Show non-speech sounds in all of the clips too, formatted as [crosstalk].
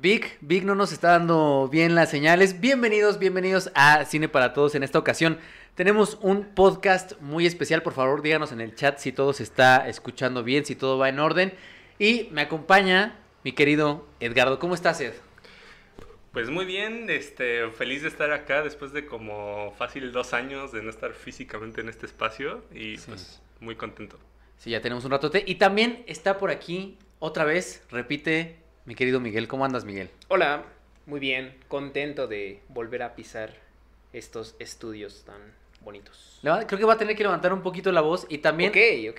Vic, Vic no nos está dando bien las señales. Bienvenidos, bienvenidos a Cine para Todos en esta ocasión. Tenemos un podcast muy especial, por favor díganos en el chat si todo se está escuchando bien, si todo va en orden. Y me acompaña mi querido Edgardo. ¿Cómo estás, Ed? Pues muy bien, este, feliz de estar acá después de como fácil dos años de no estar físicamente en este espacio y pues muy contento. Sí, ya tenemos un ratote. Y también está por aquí otra vez, repite mi querido Miguel. ¿Cómo andas, Miguel? Hola, muy bien, contento de volver a pisar estos estudios tan bonitos. Creo que va a tener que levantar un poquito la voz y también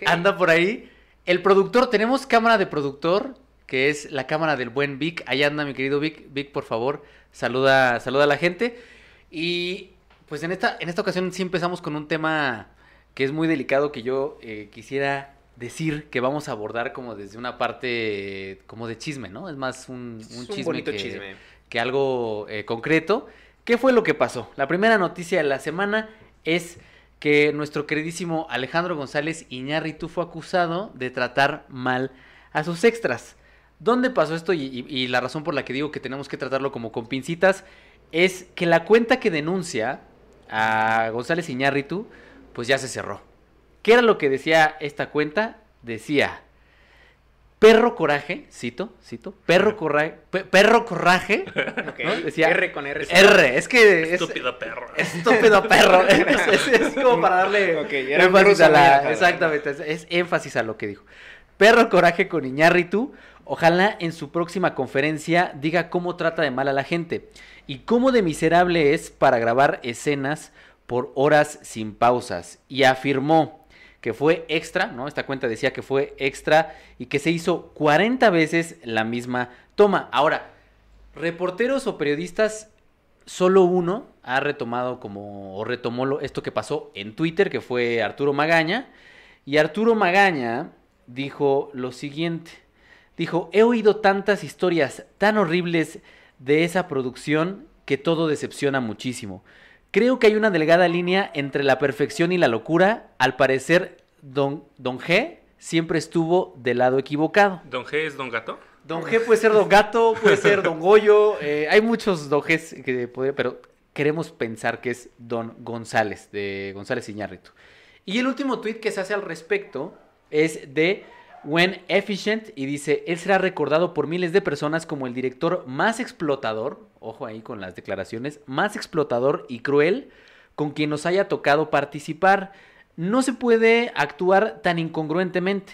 anda por ahí el productor. Tenemos cámara de productor, que es la cámara del buen Vic. Ahí anda mi querido Vic. Vic, por favor, saluda, saluda a la gente. Y pues en esta, en esta ocasión sí empezamos con un tema que es muy delicado que yo eh, quisiera decir que vamos a abordar como desde una parte como de chisme, ¿no? Es más un, Es un un chisme, bonito que, chisme. que algo eh, concreto. ¿Qué fue lo que pasó? La primera noticia de la semana es que nuestro queridísimo Alejandro González Iñárritu fue acusado de tratar mal a sus extras. ¿Dónde pasó esto? Y, y- y la razón por la que digo que tenemos que tratarlo como con pincitas es que la cuenta que denuncia a González Iñárritu, pues ya se cerró. ¿Qué era lo que decía esta cuenta? Decía, perro coraje, cito, cito, perro coraje, pe- perro coraje. [laughs] Decía- R con R. R, es que es, Estúpido perro. Estúpido perro. [laughs] es, es- es como para darle [laughs] era énfasis a la. Exactamente, es, es énfasis a lo que dijo. Perro coraje con Iñárritu. Ojalá en su próxima conferencia diga cómo trata de mal a la gente y cómo de miserable es para grabar escenas por horas sin pausas. Y afirmó que fue extra, ¿no? Esta cuenta decía que fue extra y que se hizo 40 veces la misma toma. Ahora, reporteros o periodistas solo uno ha retomado como o retomó lo- esto que pasó en Twitter, que fue Arturo Magaña, y Arturo Magaña dijo lo siguiente. Dijo, he oído tantas historias tan horribles de esa producción que todo decepciona muchísimo. Creo que hay una delgada línea entre la perfección y la locura. Al parecer, Don, don G siempre estuvo del lado equivocado. ¿Don G es Don Gato? Don G puede ser Don Gato, puede ser Don Goyo. eh, hay muchos Don Gs que puede, pero queremos pensar que es Don González, de González Iñárritu. Y el último tweet que se hace al respecto es de When Efficient y dice, él será recordado por miles de personas como el director más explotador, ojo ahí con las declaraciones, más explotador y cruel con quien nos haya tocado participar. No se puede actuar tan incongruentemente.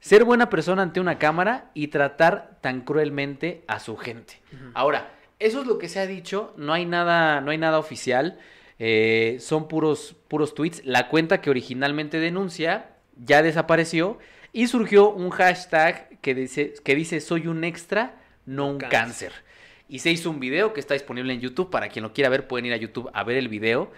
Ser buena persona ante una cámara y tratar tan cruelmente a su gente. Ahora, eso es lo que se ha dicho, no hay nada, no hay nada oficial, eh, son puros, puros tweets. La cuenta que originalmente denuncia ya desapareció y surgió un hashtag que dice, que dice soy un extra, no un Cáncer. cáncer. Y se hizo un video que está disponible en YouTube, para quien lo quiera ver pueden ir a YouTube a ver el video.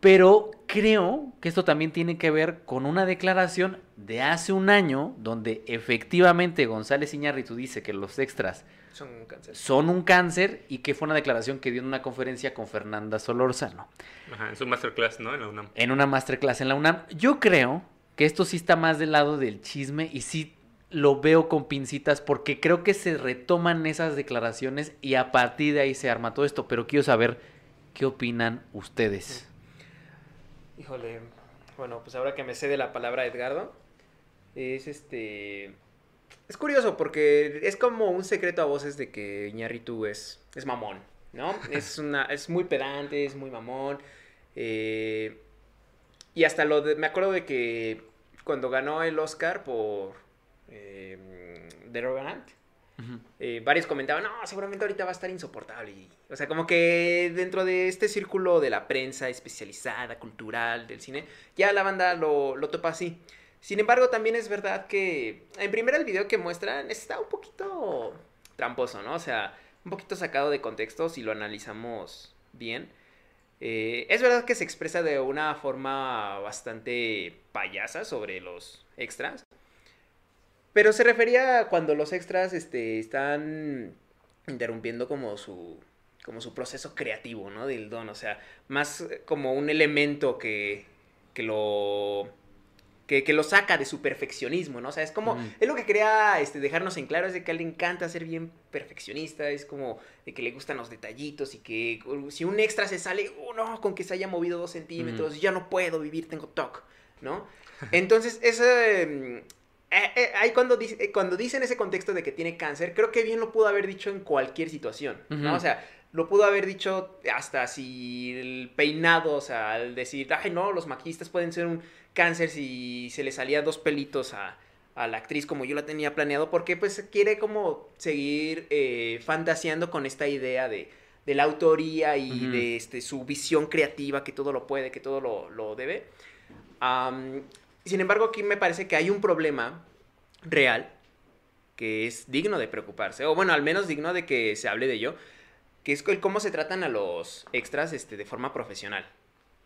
Pero creo que esto también tiene que ver con una declaración de hace un año donde efectivamente González Iñárritu dice que los extras Son un cáncer. son un cáncer y que fue una declaración que dio en una conferencia con Fernanda Solórzano Ajá, en su masterclass, ¿no? En la UNAM. en una masterclass en la UNAM. Yo creo que esto sí está más del lado del chisme y sí lo veo con pincitas porque creo que se retoman esas declaraciones y a partir de ahí se arma todo esto, pero quiero saber qué opinan ustedes. Híjole, bueno, pues ahora que me cede la palabra Edgardo, es este... Es curioso porque es como un secreto a voces de que Iñárritu es, es mamón, ¿no? [laughs] Es, una, es muy pedante, es muy mamón. eh, y hasta lo de, me acuerdo de que cuando ganó el Oscar por eh, The Revenant, Eh, varios comentaban, no, seguramente ahorita va a estar insoportable. O sea, como que dentro de este círculo de la prensa especializada, cultural, del cine, ya la banda lo, lo topa así. Sin embargo, también es verdad que en primera el video que muestran está un poquito tramposo, ¿no? O sea, un poquito sacado de contexto si lo analizamos bien. Eh, es verdad que se expresa de una forma bastante payasa sobre los extras. Pero se refería a cuando los extras este, están interrumpiendo como su, como su proceso creativo, ¿no? Del don, o sea, más eh, como un elemento que, que lo que, que, lo saca de su perfeccionismo, ¿no? O sea, es como, es lo que quería este, dejarnos en claro, es de que a él le encanta ser bien perfeccionista, es como de que le gustan los detallitos y que uh, si un extra se sale, oh, no, con que se haya movido dos centímetros, ya no puedo vivir, tengo TOC, ¿no? Entonces, ese... Eh, eh, ahí cuando, dice, eh, cuando dice en ese contexto de que tiene cáncer, creo que bien lo pudo haber dicho en cualquier situación, ¿no? O sea, lo pudo haber dicho hasta si el peinado, o sea, al decir, ay, no, los maquillistas pueden ser un cáncer si se le salían dos pelitos a, la actriz como yo la tenía planeado, porque pues quiere como seguir eh, fantaseando con esta idea de, de la autoría y de este, su visión creativa, que todo lo puede, que todo lo, debe. Sin embargo, aquí me parece que hay un problema real que es digno de preocuparse, o bueno, al menos digno de que se hable de ello, que es el cómo se tratan a los extras este, de forma profesional.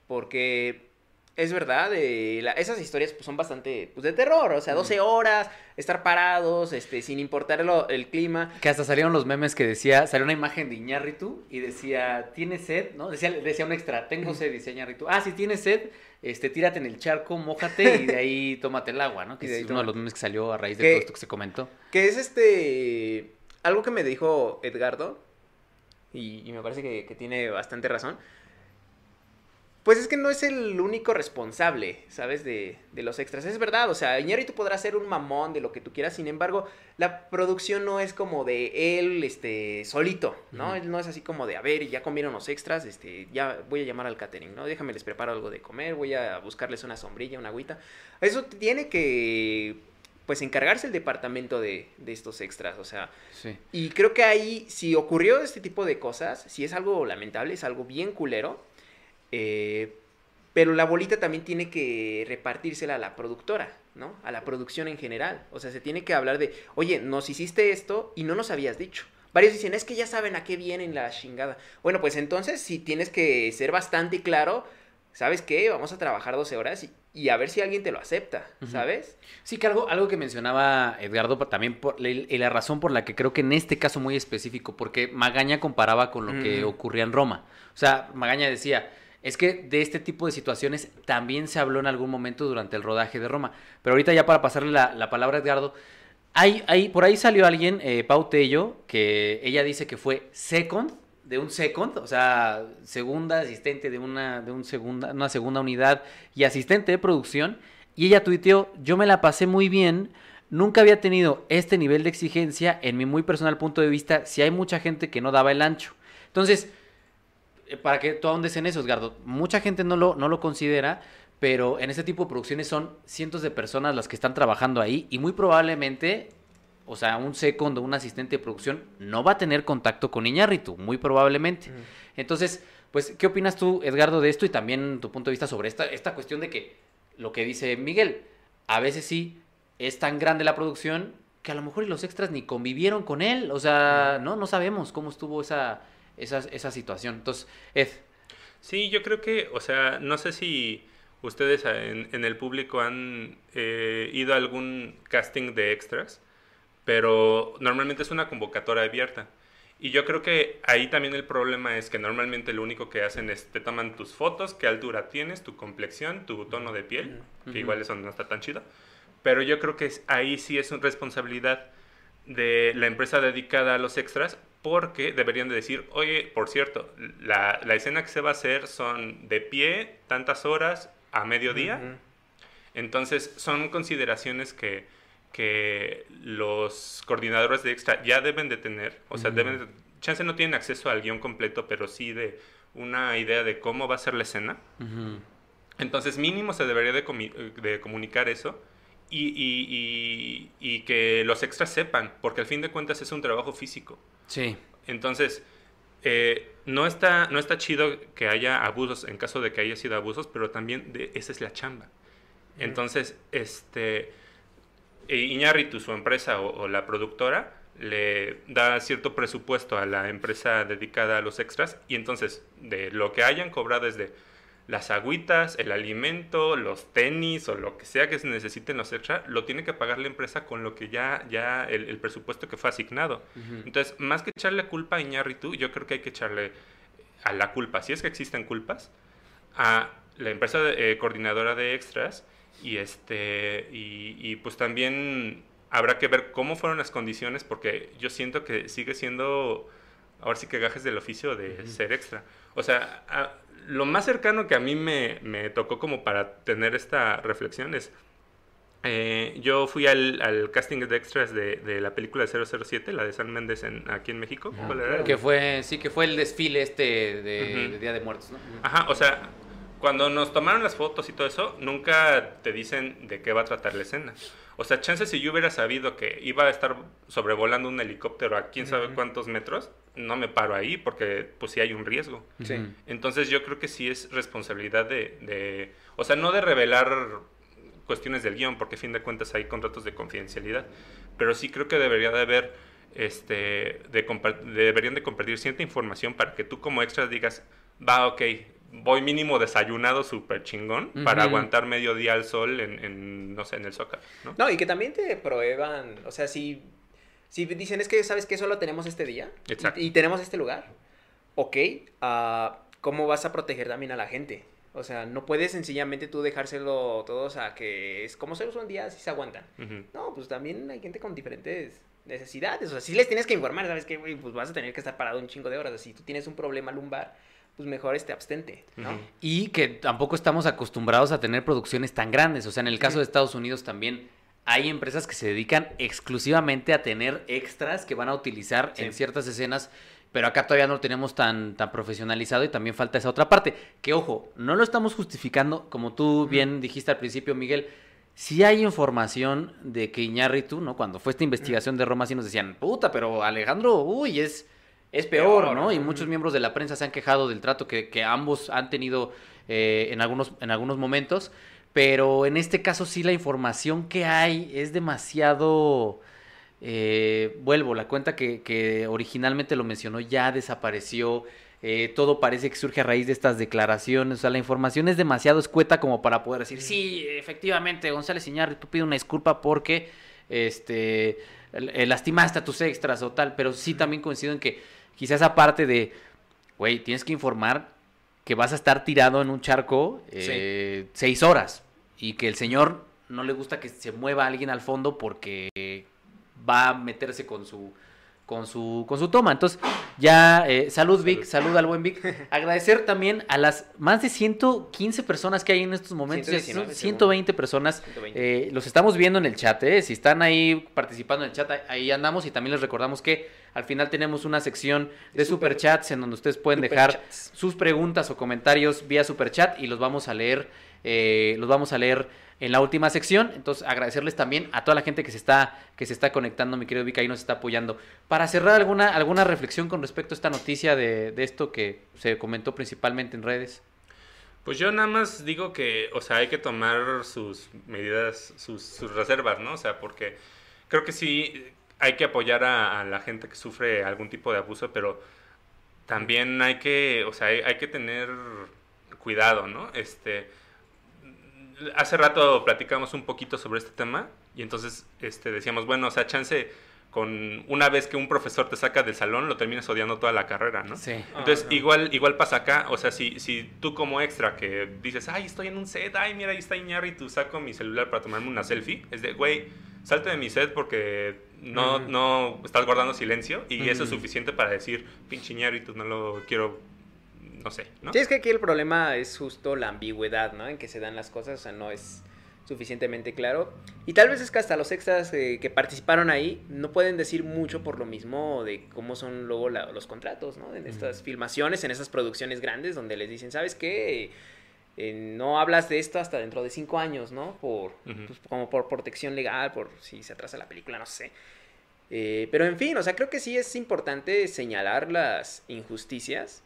Porque es verdad, eh, esas historias pues, son bastante pues, de terror, o sea, 12 horas, estar parados, este, sin importar el clima. Que hasta salieron los memes que decía, salió una imagen de Iñárritu y decía, ¿tienes sed? ¿No? Decía, decía un extra, tengo sed, dice Iñárritu. Ah, si tienes sed, este, tírate en el charco, mójate y de ahí [laughs] tómate el agua, ¿no? Que es uno de los memes que salió a raíz de todo esto que se comentó. Que es este, algo que me dijo Edgardo, y, me parece que, que tiene bastante razón pues es que no es el único responsable, ¿sabes? De, de los extras. Es verdad, o sea, tú podrá ser un mamón de lo que tú quieras, sin embargo, la producción no es como de él, este, solito, ¿no? Él no es así como de, a ver, ya comieron los extras, este, ya voy a llamar al catering, ¿no? Déjame les preparo algo de comer, voy a buscarles una sombrilla, una agüita. Eso tiene que, pues, encargarse el departamento de, de estos extras, o sea. Sí. Y creo que ahí, si ocurrió este tipo de cosas, si es algo lamentable, es algo bien culero eh, pero la bolita también tiene que repartírsela a la productora, ¿no? A la producción en general. O sea, se tiene que hablar de, oye, nos hiciste esto y no nos habías dicho. Varios dicen, es que ya saben a qué viene la chingada. Bueno, pues entonces si tienes que ser bastante claro, ¿sabes qué? Vamos a trabajar 12 horas y, a ver si alguien te lo acepta, ¿sabes? Sí, que algo, algo que mencionaba Edgardo también, por, y la razón por la que creo que en este caso muy específico, porque Magaña comparaba con lo que ocurría en Roma. O sea, Magaña decía, es que de este tipo de situaciones también se habló en algún momento durante el rodaje de Roma. Pero ahorita ya para pasarle la, palabra a Edgardo, hay, por ahí salió alguien, eh, Pau que ella dice que fue second, de un second, o sea, segunda asistente de una, de un segunda, una segunda unidad y asistente de producción. Y ella tuiteó, yo me la pasé muy bien, nunca había tenido este nivel de exigencia en mi muy personal punto de vista, si hay mucha gente que no daba el ancho. Entonces, para que tú ahondes en eso, Edgardo, mucha gente no lo, no lo considera, pero en este tipo de producciones son cientos de personas las que están trabajando ahí y muy probablemente, o sea, un segundo, un asistente de producción no va a tener contacto con Iñárritu, muy probablemente. Entonces, pues, ¿qué opinas tú, Edgardo, de esto y también tu punto de vista sobre esta, esta cuestión de que lo que dice Miguel, a veces sí es tan grande la producción que a lo mejor y los extras ni convivieron con él, o sea, no, no sabemos cómo estuvo esa esa, esa situación. Entonces, Ed. Sí, yo creo que, o sea, no sé si ustedes en, el público han eh, ido a algún casting de extras, pero normalmente es una convocatoria abierta. Y yo creo que ahí también el problema es que normalmente lo único que hacen es te toman tus fotos, qué altura tienes, tu complexión, tu tono de piel, que igual eso no está tan chido. Pero yo creo que ahí sí es una responsabilidad de la empresa dedicada a los extras porque deberían de decir, oye, por cierto, la, escena que se va a hacer son de pie, tantas horas, a mediodía. Entonces, son consideraciones que, que los coordinadores de extra ya deben de tener. O sea, deben chance no tienen acceso al guion completo, pero sí de una idea de cómo va a ser la escena. Entonces, mínimo se debería de, de comunicar eso. Y, y, y, que los extras sepan, porque al fin de cuentas es un trabajo físico. Sí. Entonces, eh, no, está, no está chido que haya abusos en caso de que haya sido abusos, pero también de, esa es la chamba. Entonces, este, e Iñárritu, su empresa o, la productora, le da cierto presupuesto a la empresa dedicada a los extras y entonces de lo que hayan cobrado desde las agüitas, el alimento, los tenis o lo que sea que se necesiten los extra, lo tiene que pagar la empresa con lo que ya, ya el, presupuesto que fue asignado. Entonces, más que echarle culpa a Iñárritu, yo creo que hay que echarle a la culpa, si es que existen culpas, a la empresa eh, coordinadora de extras Y, este, y, y pues también habrá que ver cómo fueron las condiciones, porque yo siento que sigue siendo, ahora sí que gajes del oficio de ser extra. O sea, lo más cercano que a mí me, me, tocó como para tener esta reflexión es, eh, yo fui al, al, casting de extras de, de, la película de 007, la de San Méndez en, aquí en México. ¿Cuál era? Que fue, sí, que fue el desfile este de, de Día de Muertos, ¿no? Ajá, o sea, cuando nos tomaron las fotos y todo eso, nunca te dicen de qué va a tratar la escena. O sea, chances si yo hubiera sabido que iba a estar sobrevolando un helicóptero a quién sabe cuántos metros, no me paro ahí porque pues sí hay un riesgo. Sí. Entonces yo creo que sí es responsabilidad de, de, o sea, no de revelar cuestiones del guion, porque a fin de cuentas hay contratos de confidencialidad, pero sí creo que debería de haber, este, de deberían de compartir cierta información para que tú como extra digas, va, ok, voy mínimo desayunado súper chingón para aguantar medio día al sol en, en, no sé, en el zócalo, ¿no? No, y que también te prueban, o sea, si, si dicen, es que, ¿sabes que Solo tenemos este día y, y, tenemos este lugar, ok, uh, ¿cómo vas a proteger también a la gente? O sea, no puedes sencillamente tú dejárselo todos a que es como solo son días y se aguantan. Uh -huh. No, pues también hay gente con diferentes necesidades. O sea, si les tienes que informar, ¿sabes qué, güey? Pues vas a tener que estar parado un chingo de horas. Si tú tienes un problema lumbar, pues mejor este abstente, ¿no? Uh -huh. Y que tampoco estamos acostumbrados a tener producciones tan grandes. O sea, en el caso de Estados Unidos también hay empresas que se dedican exclusivamente a tener extras que van a utilizar sí. en ciertas escenas. Pero acá todavía no lo tenemos tan, tan profesionalizado y también falta esa otra parte. Que ojo, no lo estamos justificando, como tú bien dijiste al principio, Miguel. Sí hay información de que Iñárritu, ¿no? Cuando fue esta investigación de Roma, sí nos decían, puta, pero Alejandro, uy, es, es peor, peor, ¿no? Y muchos miembros de la prensa se han quejado del trato que, que ambos han tenido eh, en, algunos, en algunos momentos. Pero en este caso sí la información que hay es demasiado... Eh, vuelvo, la cuenta que, que, originalmente lo mencionó ya desapareció. Eh, todo parece que surge a raíz de estas declaraciones. O sea, la información es demasiado escueta como para poder decir, sí, efectivamente, González Iñárritu, tú pides una disculpa porque este, eh, lastimaste a tus extras o tal. Pero sí también coincido en que quizás aparte de, güey, tienes que informar que vas a estar tirado en un charco eh, sí. seis horas y que el señor no le gusta que se mueva alguien al fondo porque va a meterse con su con su con su toma. Entonces, ya eh, salud Vic, salud al buen Vic. [laughs] Agradecer también a las más de 115 personas que hay en estos momentos, 119, 120 personas. 120. Eh, los estamos viendo en el chat, eh. si están ahí participando en el chat, ahí andamos y también les recordamos que al final tenemos una sección de super, chats en donde ustedes pueden dejar chats. sus preguntas o comentarios vía super chat y los vamos a leer eh, los vamos a leer en la última sección. Entonces, agradecerles también a toda la gente que se está, que se está conectando, mi querido Vika, y nos está apoyando. Para cerrar, alguna, alguna reflexión con respecto a esta noticia de, de esto que se comentó principalmente en redes. Pues yo nada más digo que, o sea, hay que tomar sus medidas, sus, reservas, ¿no? O sea, porque creo que sí hay que apoyar a, la gente que sufre algún tipo de abuso, pero también hay que, o sea, hay que tener cuidado, ¿no? Este, hace rato platicamos un poquito sobre este tema y entonces este, decíamos, bueno, o sea, chance con una vez que un profesor te saca del salón, lo terminas odiando toda la carrera, ¿no? Sí. Entonces, oh, igual, igual pasa acá, o sea, si, si tú como extra que dices, ay, estoy en un set, ay, mira, ahí está Iñárritu, saco mi celular para tomarme una selfie, es de, güey, salte de mi set porque no, no estás guardando silencio y eso es suficiente para decir, pinche Iñárritu, no lo quiero no sé, ¿no? Sí, es que aquí el problema es justo la ambigüedad, ¿no? En que se dan las cosas, o sea, no es suficientemente claro. Y tal vez es que hasta los extras eh, que participaron ahí no pueden decir mucho por lo mismo de cómo son luego la, los contratos, ¿no? En estas uh -huh. filmaciones, en esas producciones grandes donde les dicen, ¿sabes qué? Eh, no hablas de esto hasta dentro de cinco años, ¿no? Por, uh -huh. pues, como por protección legal, por si se atrasa la película, no sé. Eh, pero en fin, o sea, creo que sí es importante señalar las injusticias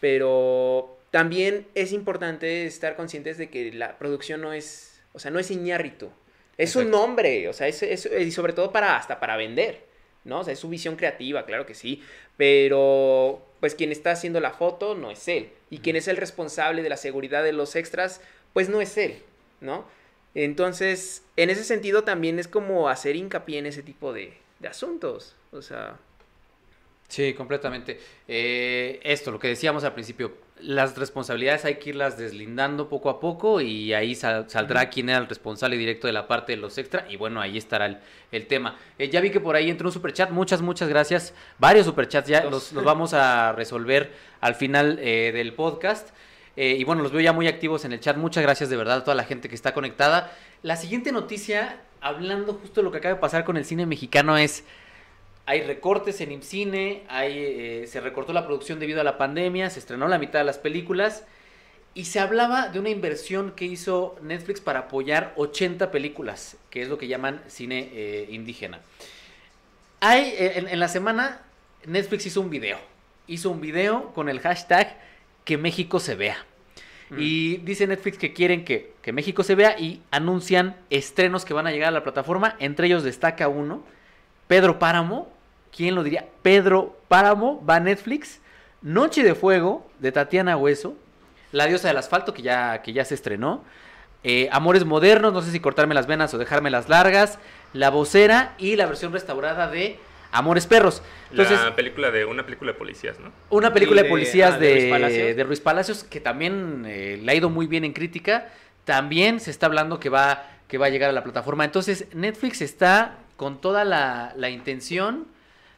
pero también es importante estar conscientes de que la producción no es, o sea, no es Iñárritu. Es Exacto. un nombre, o sea, es, es, y sobre todo para, hasta para vender, ¿no? O sea, es su visión creativa, claro que sí, pero pues quien está haciendo la foto no es él. Y quien es el responsable de la seguridad de los extras, pues no es él, ¿no? Entonces, en ese sentido también es como hacer hincapié en ese tipo de, de asuntos, o sea... Sí, completamente. Eh, esto, lo que decíamos al principio, las responsabilidades hay que irlas deslindando poco a poco y ahí saldrá quién era el responsable directo de la parte de los extra y bueno, ahí estará el, tema. Eh, ya vi que por ahí entró un superchat, muchas, muchas gracias. Varios superchats ya los, los, [laughs] vamos a resolver al final eh, del podcast. y bueno, los veo ya muy activos en el chat. Muchas gracias de verdad a toda la gente que está conectada. La siguiente noticia, hablando justo de lo que acaba de pasar con el cine mexicano, es hay recortes en IMCINE, hay, eh, se recortó la producción debido a la pandemia, se estrenó la mitad de las películas y se hablaba de una inversión que hizo Netflix para apoyar 80 películas, que es lo que llaman cine eh, indígena. Hay, eh, en, la semana Netflix hizo un video, hizo un video con el hashtag que México se vea. Mm. Y dice Netflix que quieren que, que México se vea y anuncian estrenos que van a llegar a la plataforma. Entre ellos destaca uno, Pedro Páramo, ¿quién lo diría? Pedro Páramo va a Netflix. Noche de Fuego de Tatiana Hueso. La diosa del asfalto que ya, que ya se estrenó. Eh, Amores modernos, no sé si cortarme las venas o dejarme las largas. La vocera y la versión restaurada de Amores Perros. Entonces, la película de una película de policías, ¿no? Una película de, policías ah, de, Ruiz Palacios, que también eh, le ha ido muy bien en crítica. También se está hablando que va, que va a llegar a la plataforma. Entonces, Netflix está con toda la, la intención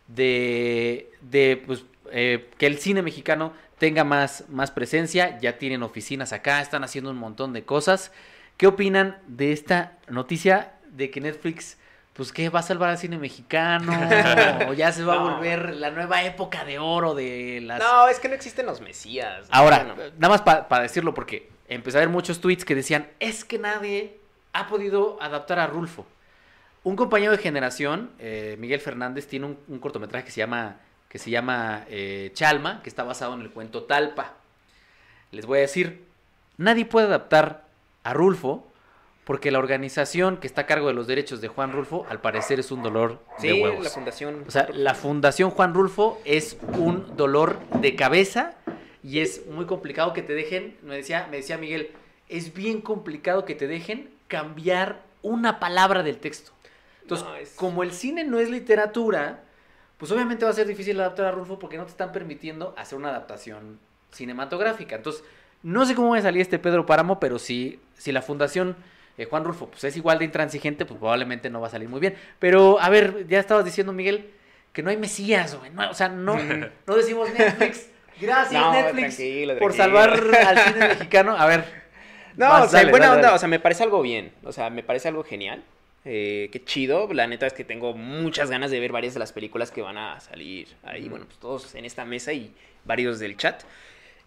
de, de pues, eh, que el cine mexicano tenga más, más presencia. Ya tienen oficinas acá, están haciendo un montón de cosas. ¿Qué opinan de esta noticia de que Netflix, pues, ¿qué va a salvar al cine mexicano? ¿O [laughs] ya se va a volver la nueva época de oro de las... No, es que no existen los mesías. Ahora, nada más para decirlo, porque empecé a ver muchos tweets que decían, es que nadie ha podido adaptar a Rulfo. Un compañero de generación, eh, Miguel Fernández, tiene un, cortometraje que se llama, que se llama eh, Chalma, que está basado en el cuento Talpa. Les voy a decir, nadie puede adaptar a Rulfo porque la organización que está a cargo de los derechos de Juan Rulfo, al parecer es un dolor de huevos. la fundación. O sea, la fundación Juan Rulfo es un dolor de cabeza y es muy complicado que te dejen, me decía, me decía Miguel, es bien complicado que te dejen cambiar una palabra del texto. Entonces, como el cine no es literatura, pues obviamente va a ser difícil adaptar a Rulfo porque no te están permitiendo hacer una adaptación cinematográfica. Entonces, no sé cómo va a salir este Pedro Páramo, pero si, si la fundación eh, Juan Rulfo pues, es igual de intransigente, pues probablemente no va a salir muy bien. Pero, a ver, ya estabas diciendo, Miguel, que no hay mesías, güey. o sea, no, [laughs] no decimos Netflix. Gracias, Netflix, por salvar al cine mexicano. A ver. [laughs] No, o sea, buena onda, o sea, me parece algo bien. O sea, me parece algo genial. Eh, qué chido. La neta es que tengo muchas ganas de ver varias de las películas que van a salir ahí. Bueno, pues todos en esta mesa y varios del chat.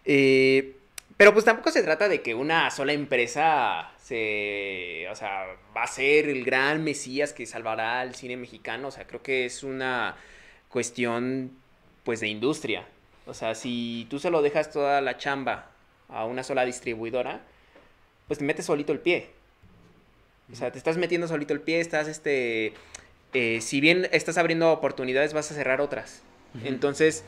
Eh, pero pues tampoco se trata de que una sola empresa se, o sea, va a ser el gran mesías que salvará al cine mexicano. O sea, creo que es una cuestión pues de industria. O sea, si tú solo dejas toda la chamba a una sola distribuidora, pues te metes solito el pie. O sea, te estás metiendo solito el pie, estás, este, eh, si bien estás abriendo oportunidades, vas a cerrar otras. Entonces,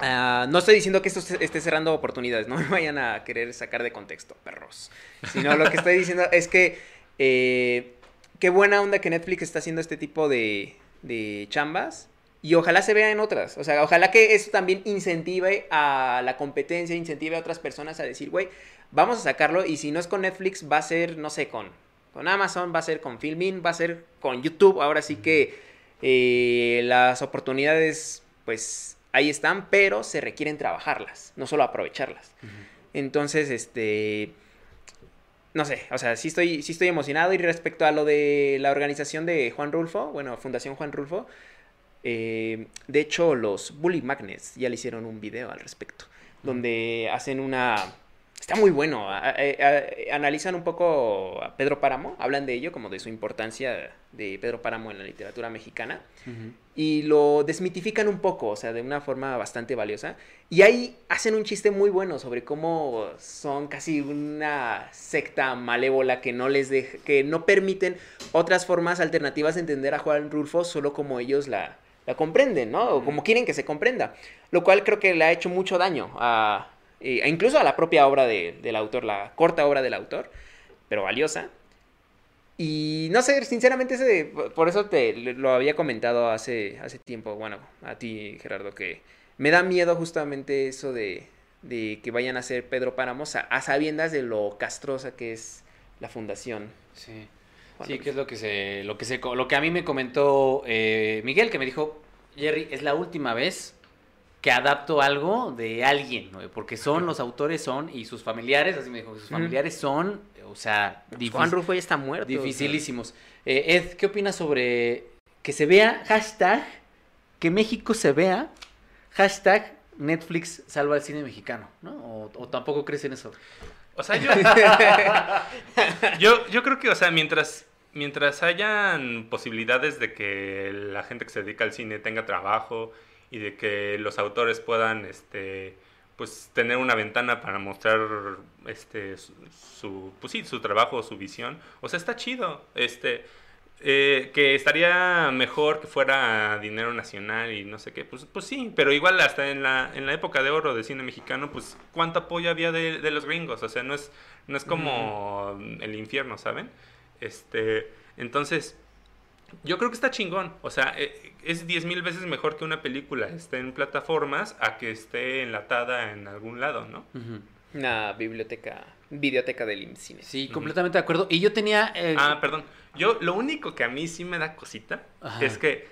ah, no estoy diciendo que esto esté cerrando oportunidades, no [laughs] me vayan a querer sacar de contexto, perros. Sino lo que estoy diciendo es que eh, qué buena onda que Netflix está haciendo este tipo de, de chambas. Y ojalá se vea en otras. O sea, ojalá que eso también incentive a la competencia, incentive a otras personas a decir, güey, vamos a sacarlo. Y si no es con Netflix, va a ser, no sé, con con Amazon, va a ser con Filmin, va a ser con YouTube. Ahora sí que eh, las oportunidades, pues ahí están, pero se requieren trabajarlas, no solo aprovecharlas. Entonces, este, no sé, o sea, sí estoy, sí estoy emocionado. Y respecto a lo de la organización de Juan Rulfo, bueno, Fundación Juan Rulfo, eh, de hecho, los Bully Magnets ya le hicieron un video al respecto, donde hacen una Está muy bueno. analizan un poco a Pedro Páramo, hablan de ello, como de su importancia de Pedro Páramo en la literatura mexicana, y lo desmitifican un poco, o sea, de una forma bastante valiosa. Y ahí hacen un chiste muy bueno sobre cómo son casi una secta malévola que no les deja, que no permiten otras formas alternativas de entender a Juan Rulfo solo como ellos la, la comprenden, ¿no? O como quieren que se comprenda. Lo cual creo que le ha hecho mucho daño a e incluso a la propia obra del autor, la corta obra del autor, pero valiosa. Y no sé, sinceramente, ese de- por eso te lo había comentado hace, hace tiempo, bueno, a ti, Gerardo, que me da miedo justamente eso de, de que vayan a ser Pedro Páramos a, a sabiendas de lo castrosa que es la fundación. Sí. Bueno, Sí, que es lo que se, lo que se, lo que a mí me comentó eh, Miguel, que me dijo, Jerry, es la última vez que adapto algo de alguien, ¿no? porque son los autores son y sus familiares, así me dijo, sus familiares son, o sea, Juan Rufo ya está muerto. o sea. dificilísimos. Eh, Ed, ¿qué opinas sobre que se vea hashtag que México se vea hashtag Netflix salva al cine mexicano, ¿no? O, o tampoco crees en eso. O sea, yo, [laughs] yo, yo creo que, o sea, mientras, mientras hayan posibilidades de que la gente que se dedica al cine tenga trabajo y de que los autores puedan, este, pues, tener una ventana para mostrar, este, su, su- pues sí, su trabajo, su visión, o sea, está chido, este, eh, que estaría mejor que fuera dinero nacional y no sé qué, pues, pues sí, pero igual hasta en la, en la época de oro de cine mexicano, pues cuánto apoyo había de, de los gringos, o sea, no es, no es como el infierno, ¿saben? Este, entonces, yo creo que está chingón, o sea, eh, es 10 mil veces mejor que una película esté en plataformas a que esté enlatada en algún lado, ¿no? Ujú. Una biblioteca, videoteca del IMCINE. Sí, completamente de acuerdo. Y yo tenía... eh, Ah, perdón. Yo lo único que a mí sí me da cosita Ajá. es que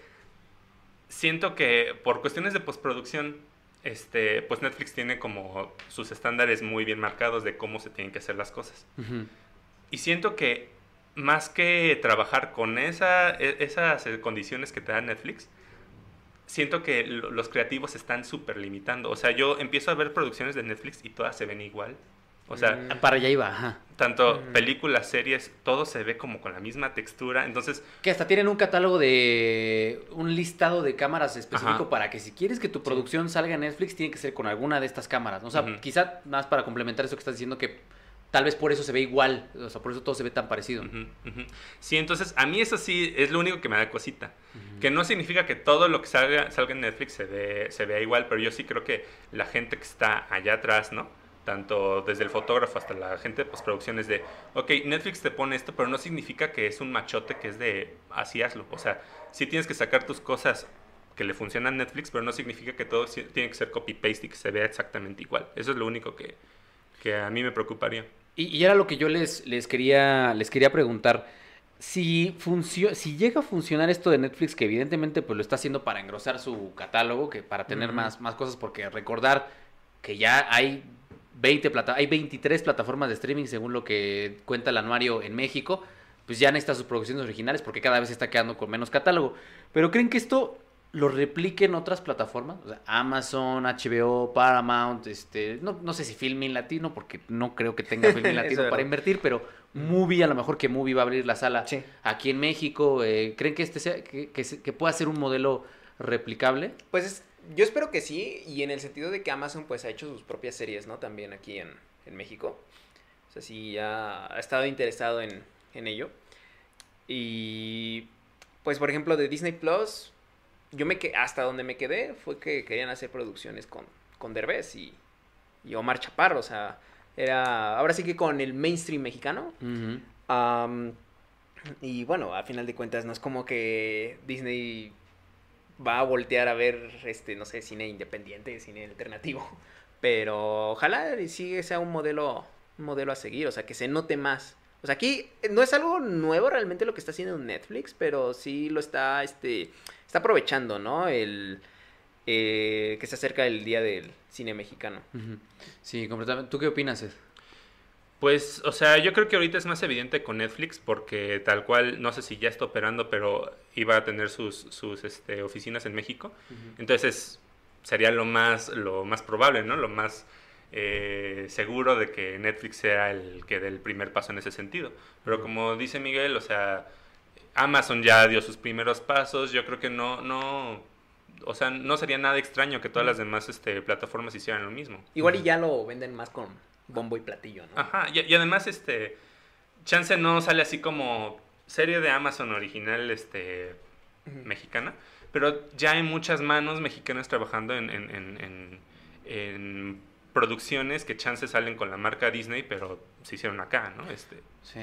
siento que por cuestiones de postproducción, este, pues Netflix tiene como sus estándares muy bien marcados de cómo se tienen que hacer las cosas. ujú. Y siento que más que trabajar con esa, e- esas eh, condiciones que te da Netflix, siento que lo- los creativos se están súper limitando. O sea, yo empiezo a ver producciones de Netflix y todas se ven igual. O sea, Mm. Para allá iba, ajá. tanto Mm. películas, series, todo se ve como con la misma textura. Entonces, Que hasta tienen un catálogo de... Un listado de cámaras específico Ajá. para que si quieres que tu producción salga en Netflix, tiene que ser con alguna de estas cámaras. O sea, quizá más para complementar eso que estás diciendo que tal vez por eso se ve igual. O sea, por eso todo se ve tan parecido. Ujú, ujú. Sí, entonces a mí eso sí es lo único que me da cosita. Ujú. Que no significa que todo lo que salga, salga en Netflix se, ve, se vea igual, pero yo sí creo que la gente que está allá atrás, ¿no? Tanto desde el fotógrafo hasta la gente de postproducción es de, ok, Netflix te pone esto, pero no significa que es un machote que es de, así hazlo. O sea, sí tienes que sacar tus cosas que le funcionan a Netflix, pero no significa que todo tiene que ser copy-paste y que se vea exactamente igual. Eso es lo único que, que a mí me preocuparía. Y, y era lo que yo les, les, quería, les quería preguntar. Si, funcio- si llega a funcionar esto de Netflix, que evidentemente pues, lo está haciendo para engrosar su catálogo, que para tener más, más cosas, porque recordar que ya hay 20 plata hay 23 plataformas de streaming según lo que cuenta el anuario en México, pues ya necesita sus producciones originales porque cada vez se está quedando con menos catálogo. Pero ¿creen que esto lo replique en otras plataformas? O sea, Amazon, HBO, Paramount, este, no, no sé si Filmin Latino, porque no creo que tenga Filmin [laughs] Latino para invertir, pero Movie, a lo mejor que Movie va a abrir la sala Sí. aquí en México. eh, ¿Creen que este sea, que, que pueda ser un modelo replicable? Pues es- yo espero que sí, y en el sentido de que Amazon pues ha hecho sus propias series, ¿no? También aquí en, en México. O sea, sí ya ha estado interesado en, en ello. Y pues por ejemplo de Disney Plus, yo me que hasta donde me quedé fue que querían hacer producciones con, con Derbez y, y Omar Chaparro, o sea, era ahora sí que con el mainstream mexicano. Y bueno, a final de cuentas no es como que Disney va a voltear a ver, este, no sé, cine independiente, cine alternativo. [laughs] Pero ojalá y sí sea un modelo, un modelo a seguir, o sea, que se note más. O sea, aquí no es algo nuevo realmente lo que está haciendo Netflix, pero sí lo está, este, está aprovechando, ¿no? El eh, que se acerca el día del cine mexicano. Sí, completamente. ¿Tú qué opinas, Ed? Pues, o sea, yo creo que ahorita es más evidente con Netflix porque tal cual, no sé si ya está operando, pero iba a tener sus, sus este, oficinas en México. Entonces, sería lo más, lo más probable, ¿no? Lo más eh, seguro de que Netflix sea el que dé el primer paso en ese sentido. Pero como dice Miguel, o sea, Amazon ya dio sus primeros pasos, yo creo que no, no, o sea, no sería nada extraño que todas las demás este, plataformas hicieran lo mismo. Igual y ya lo venden más con bombo y platillo, ¿no? Ajá, y, y además, este, Chance no sale así como serie de Amazon original, este, mexicana, pero ya hay muchas manos mexicanas trabajando en, en, en, en- en producciones que chances salen con la marca Disney, pero se hicieron acá, ¿no? Este, Sí.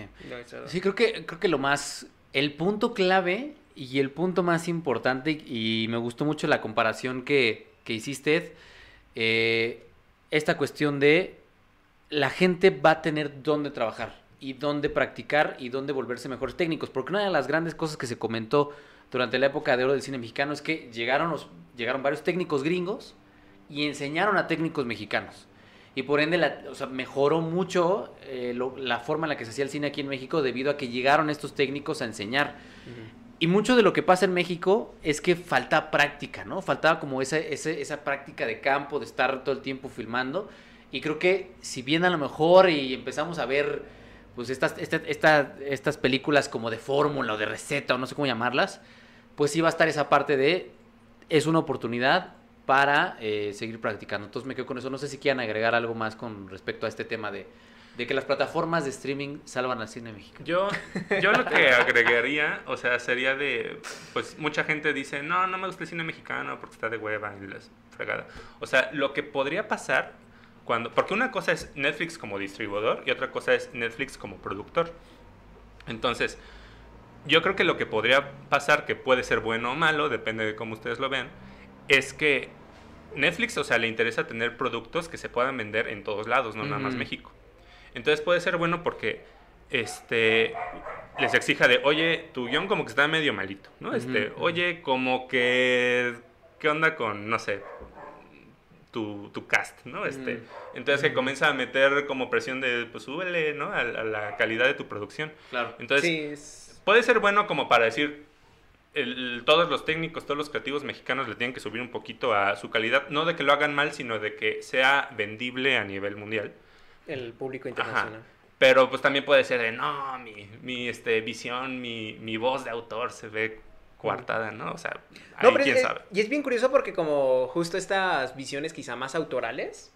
Sí, creo que, creo que lo más. El punto clave y el punto más importante, y me gustó mucho la comparación que, que hiciste, Ed, eh, esta cuestión de la gente va a tener dónde trabajar y dónde practicar y dónde volverse mejores técnicos. Porque una de las grandes cosas que se comentó durante la época de oro del cine mexicano es que llegaron, los, llegaron varios técnicos gringos y enseñaron a técnicos mexicanos. Y por ende, la, o sea, mejoró mucho eh, lo- la forma en la que se hacía el cine aquí en México debido a que llegaron estos técnicos a enseñar. Ujú. Y mucho de lo que pasa en México es que falta práctica, ¿no? Faltaba como esa, ese- esa práctica de campo, de estar todo el tiempo filmando. Y creo que si bien a lo mejor y empezamos a ver pues estas, esta- esta- estas películas como de fórmula o de receta o no sé cómo llamarlas, pues sí va a estar esa parte de es una oportunidad para eh, seguir practicando. Entonces me quedo con eso. No sé si quieran agregar algo más con respecto a este tema de, de que las plataformas de streaming salvan al cine mexicano. Yo, yo lo que agregaría, o sea, sería de, pues mucha gente dice, no, no me gusta el cine mexicano porque está de hueva y las fregada. O sea, lo que podría pasar cuando, porque una cosa es Netflix como distribuidor y otra cosa es Netflix como productor. Entonces, yo creo que lo que podría pasar, que puede ser bueno o malo, depende de cómo ustedes lo vean, es que Netflix, o sea, le interesa tener productos que se puedan vender en todos lados, no nada más. México. Entonces puede ser bueno porque este les exija de, oye, tu guion como que está medio malito, ¿no? Este, oye, como que, ¿qué onda con, no sé, tu, tu cast, ¿no? Este, entonces que comienza a meter como presión de, pues súbele, ¿no? A, a la calidad de tu producción. Claro. Entonces, sí, es- puede ser bueno como para decir, el- todos los técnicos, todos los creativos mexicanos le tienen que subir un poquito a su calidad, no de que lo hagan mal, sino de que sea vendible a nivel mundial. el público Ajá. internacional. Pero pues también puede ser de, no, mi, mi este, visión, mi, mi voz de autor se ve coartada, ¿no? O sea, ahí No, quién es, sabe. y es bien curioso porque como justo estas visiones quizá más autorales,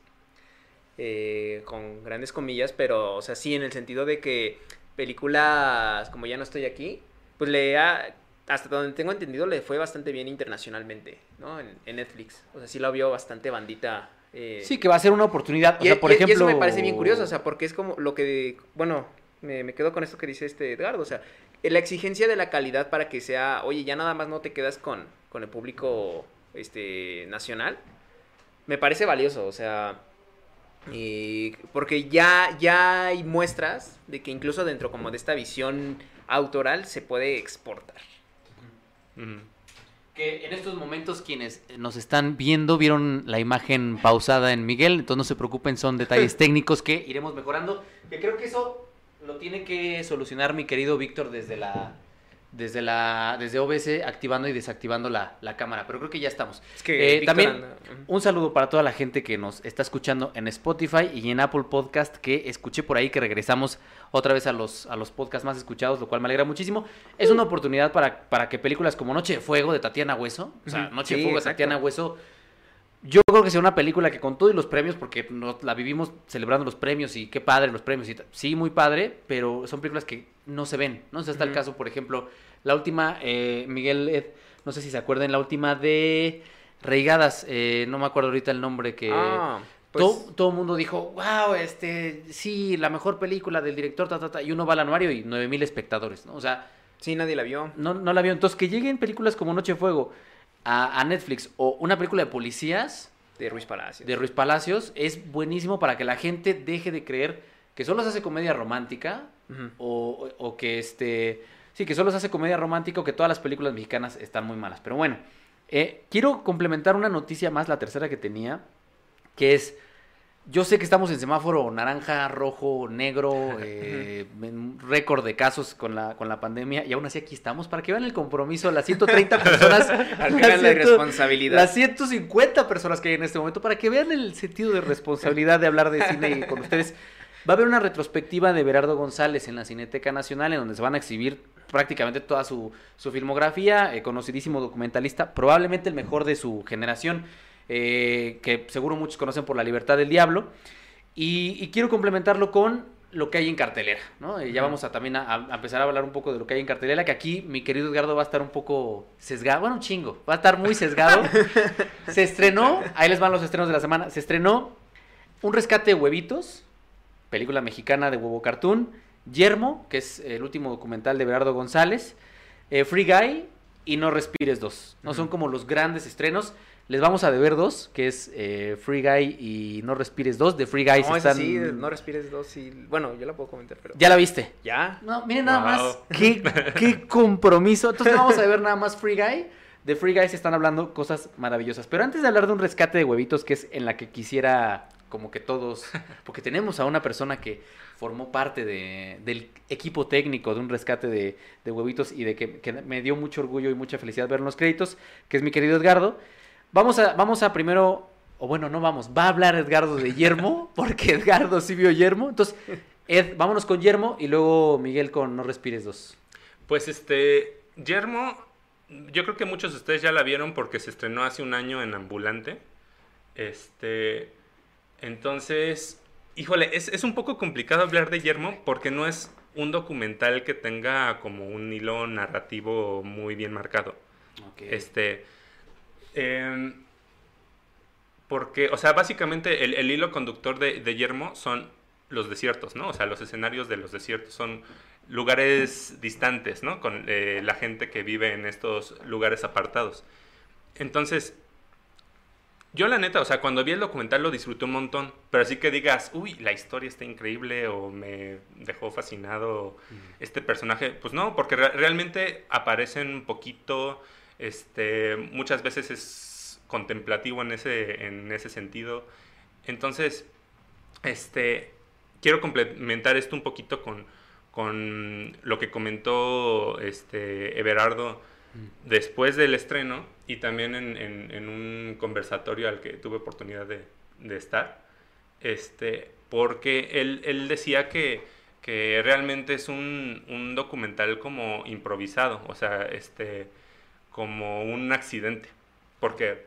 eh, con grandes comillas, pero, o sea, sí, en el sentido de que películas como Ya no estoy aquí, pues le ha, hasta donde tengo entendido, le fue bastante bien internacionalmente, ¿no? En, en Netflix. O sea, sí lo vio bastante bandita. eh, Sí, que va a ser una oportunidad. O y, sea, por y- y ejemplo. eso me parece bien curioso, o sea, porque es como lo que, bueno, me, me quedo con esto que dice este Edgardo, o sea, eh, la exigencia de la calidad para que sea, oye, ya nada más no te quedas con, con el público este, nacional, me parece valioso, o sea, y porque ya, ya hay muestras de que incluso dentro como de esta visión autoral se puede exportar. Que en estos momentos quienes nos están viendo vieron la imagen pausada en Miguel, entonces no se preocupen, son detalles [laughs] técnicos que iremos mejorando. Que creo que eso lo tiene que solucionar mi querido Víctor desde la desde la desde OBS activando y desactivando la, la cámara, pero creo que ya estamos. Es que Eh, también anda- un saludo para toda la gente que nos está escuchando en Spotify y en Apple Podcast, que escuché por ahí que regresamos otra vez a los, a los podcasts más escuchados, lo cual me alegra muchísimo. Es una oportunidad para, para que películas como Noche de Fuego de Tatiana Hueso, o sea. Noche de Fuego de. Tatiana Hueso, yo creo que sea una película que con todos los premios, porque nos la vivimos celebrando los premios y qué padre los premios, y sí, muy padre, pero son películas que no se ven, ¿no? O sea, está el caso, por ejemplo, la última, eh, Miguel, Ed, no sé si se acuerdan, la última de Reigadas, eh, no me acuerdo ahorita el nombre que... Ah, pues, todo, todo el mundo dijo, wow, este, sí, la mejor película del director, ta, ta, ta", y uno va al anuario y 9000 espectadores, ¿no? O sea, sí, nadie la vio. no, no la vio. Entonces, que lleguen películas como Noche de Fuego a, a Netflix o una película de policías De Ruiz Palacios. de Ruiz Palacios es buenísimo para que la gente deje de creer que solo se hace comedia romántica o, o que este sí que solo se hace comedia romántica que todas las películas mexicanas están muy malas. Pero bueno eh, quiero complementar una noticia más la tercera que tenía que es yo sé que estamos en semáforo naranja rojo negro [laughs] eh, récord de casos con la con la pandemia y aún así aquí estamos. Para que vean el compromiso las 130 [laughs] personas Para que las vean la 100 irresponsabilidad. las 150 personas que hay en este momento. Para que vean el sentido de responsabilidad de hablar de cine con ustedes. Va a haber una retrospectiva de Berardo González en la Cineteca Nacional en donde se van a exhibir prácticamente toda su, su filmografía, eh, conocidísimo documentalista, probablemente el mejor de su generación, eh, que seguro muchos conocen por La Libertad del Diablo. Y, y quiero complementarlo con lo que hay en cartelera, ¿no? Eh, ya vamos a también a, a empezar a hablar un poco de lo que hay en cartelera, que aquí mi querido Edgardo va a estar un poco sesgado, bueno, un chingo, va a estar muy sesgado. [laughs] Se estrenó, ahí les van los estrenos de la semana, se estrenó Un rescate de huevitos, película mexicana de huevo cartoon. Yermo, que es el último documental de Berardo González. eh, Free Guy y No Respires 2. No son como los grandes estrenos. Les vamos a deber dos, que es eh, Free Guy y No Respires 2. De Free Guy No, están... sí, no respires dos y... Bueno, yo la puedo comentar, pero... ¿Ya la viste? ¿Ya? No, miren nada más. [laughs] Qué, qué compromiso. Entonces vamos a ver nada más Free Guy. De Free Guy se están hablando cosas maravillosas. Pero antes de hablar de un rescate de huevitos, que es en la que quisiera como que todos, [laughs] porque tenemos a una persona que formó parte de- del equipo técnico de un rescate de, huevitos y de que, que me dio mucho orgullo y mucha felicidad ver en los créditos, que es mi querido Edgardo. Vamos a, vamos a primero, o bueno, no vamos, va a hablar Edgardo de Yermo, [laughs] porque Edgardo sí vio Yermo. Entonces, Ed, vámonos con Yermo y luego Miguel con No Respires 2. Pues este, Yermo, yo creo que muchos de ustedes ya la vieron porque se estrenó hace un año en Ambulante. Este, entonces, híjole, es, es un poco complicado hablar de Yermo porque no es un documental que tenga como un hilo narrativo muy bien marcado. Este. em, porque, o sea, básicamente el, el hilo conductor de, de Yermo son los desiertos, ¿no? O sea, los escenarios de los desiertos son lugares distantes, ¿no? Con eh, la gente que vive en estos lugares apartados. Entonces, yo la neta, o sea, cuando vi el documental lo disfruté un montón, pero así que digas, uy, la historia está increíble o me dejó fascinado este personaje, pues no, porque re- realmente aparecen un poquito, este, muchas veces es contemplativo en ese, en ese sentido. Entonces, este, quiero complementar esto un poquito con, con lo que comentó este, Everardo después del estreno y también en, en- un conversatorio al que tuve oportunidad de, de estar, este, porque él, él decía que, que realmente es un, un documental como improvisado, o sea, este, como un accidente, porque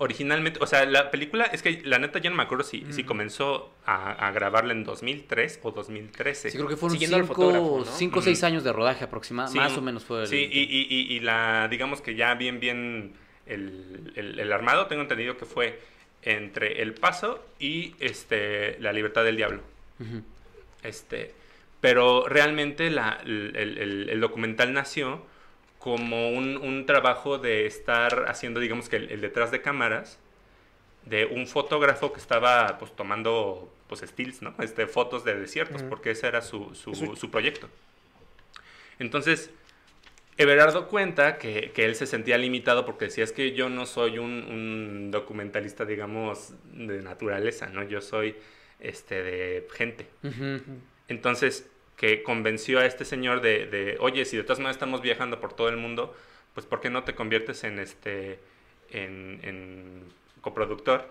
originalmente, o sea, la película, es que la neta ya no me acuerdo si, si Ujú. comenzó a, a grabarla en 2003 o 2013. Sí, creo que fueron Siguiendo al cinco, fotógrafo, ¿no? cinco o seis años de rodaje aproximadamente, Sí, más o menos fue el... Sí, y, y- y- y la, digamos que ya bien, bien el, el- el armado, tengo entendido que fue entre El Paso y este, La Libertad del Diablo. Este, pero realmente la- el, el- el- el documental nació como un, un trabajo de estar haciendo, digamos que el, el detrás de cámaras, de un fotógrafo que estaba pues tomando pues stills, ¿no? Este, fotos de desiertos, Ujú. porque ese era su, su- Su- su proyecto. Entonces, Everardo cuenta que, que él se sentía limitado porque decía, es que yo no soy un, un documentalista, digamos, de naturaleza, ¿no? Yo soy este, de gente. Ujú. Entonces, que convenció a este señor de, de, oye, si de todas maneras estamos viajando por todo el mundo, pues ¿por qué no te conviertes en este, en, en coproductor?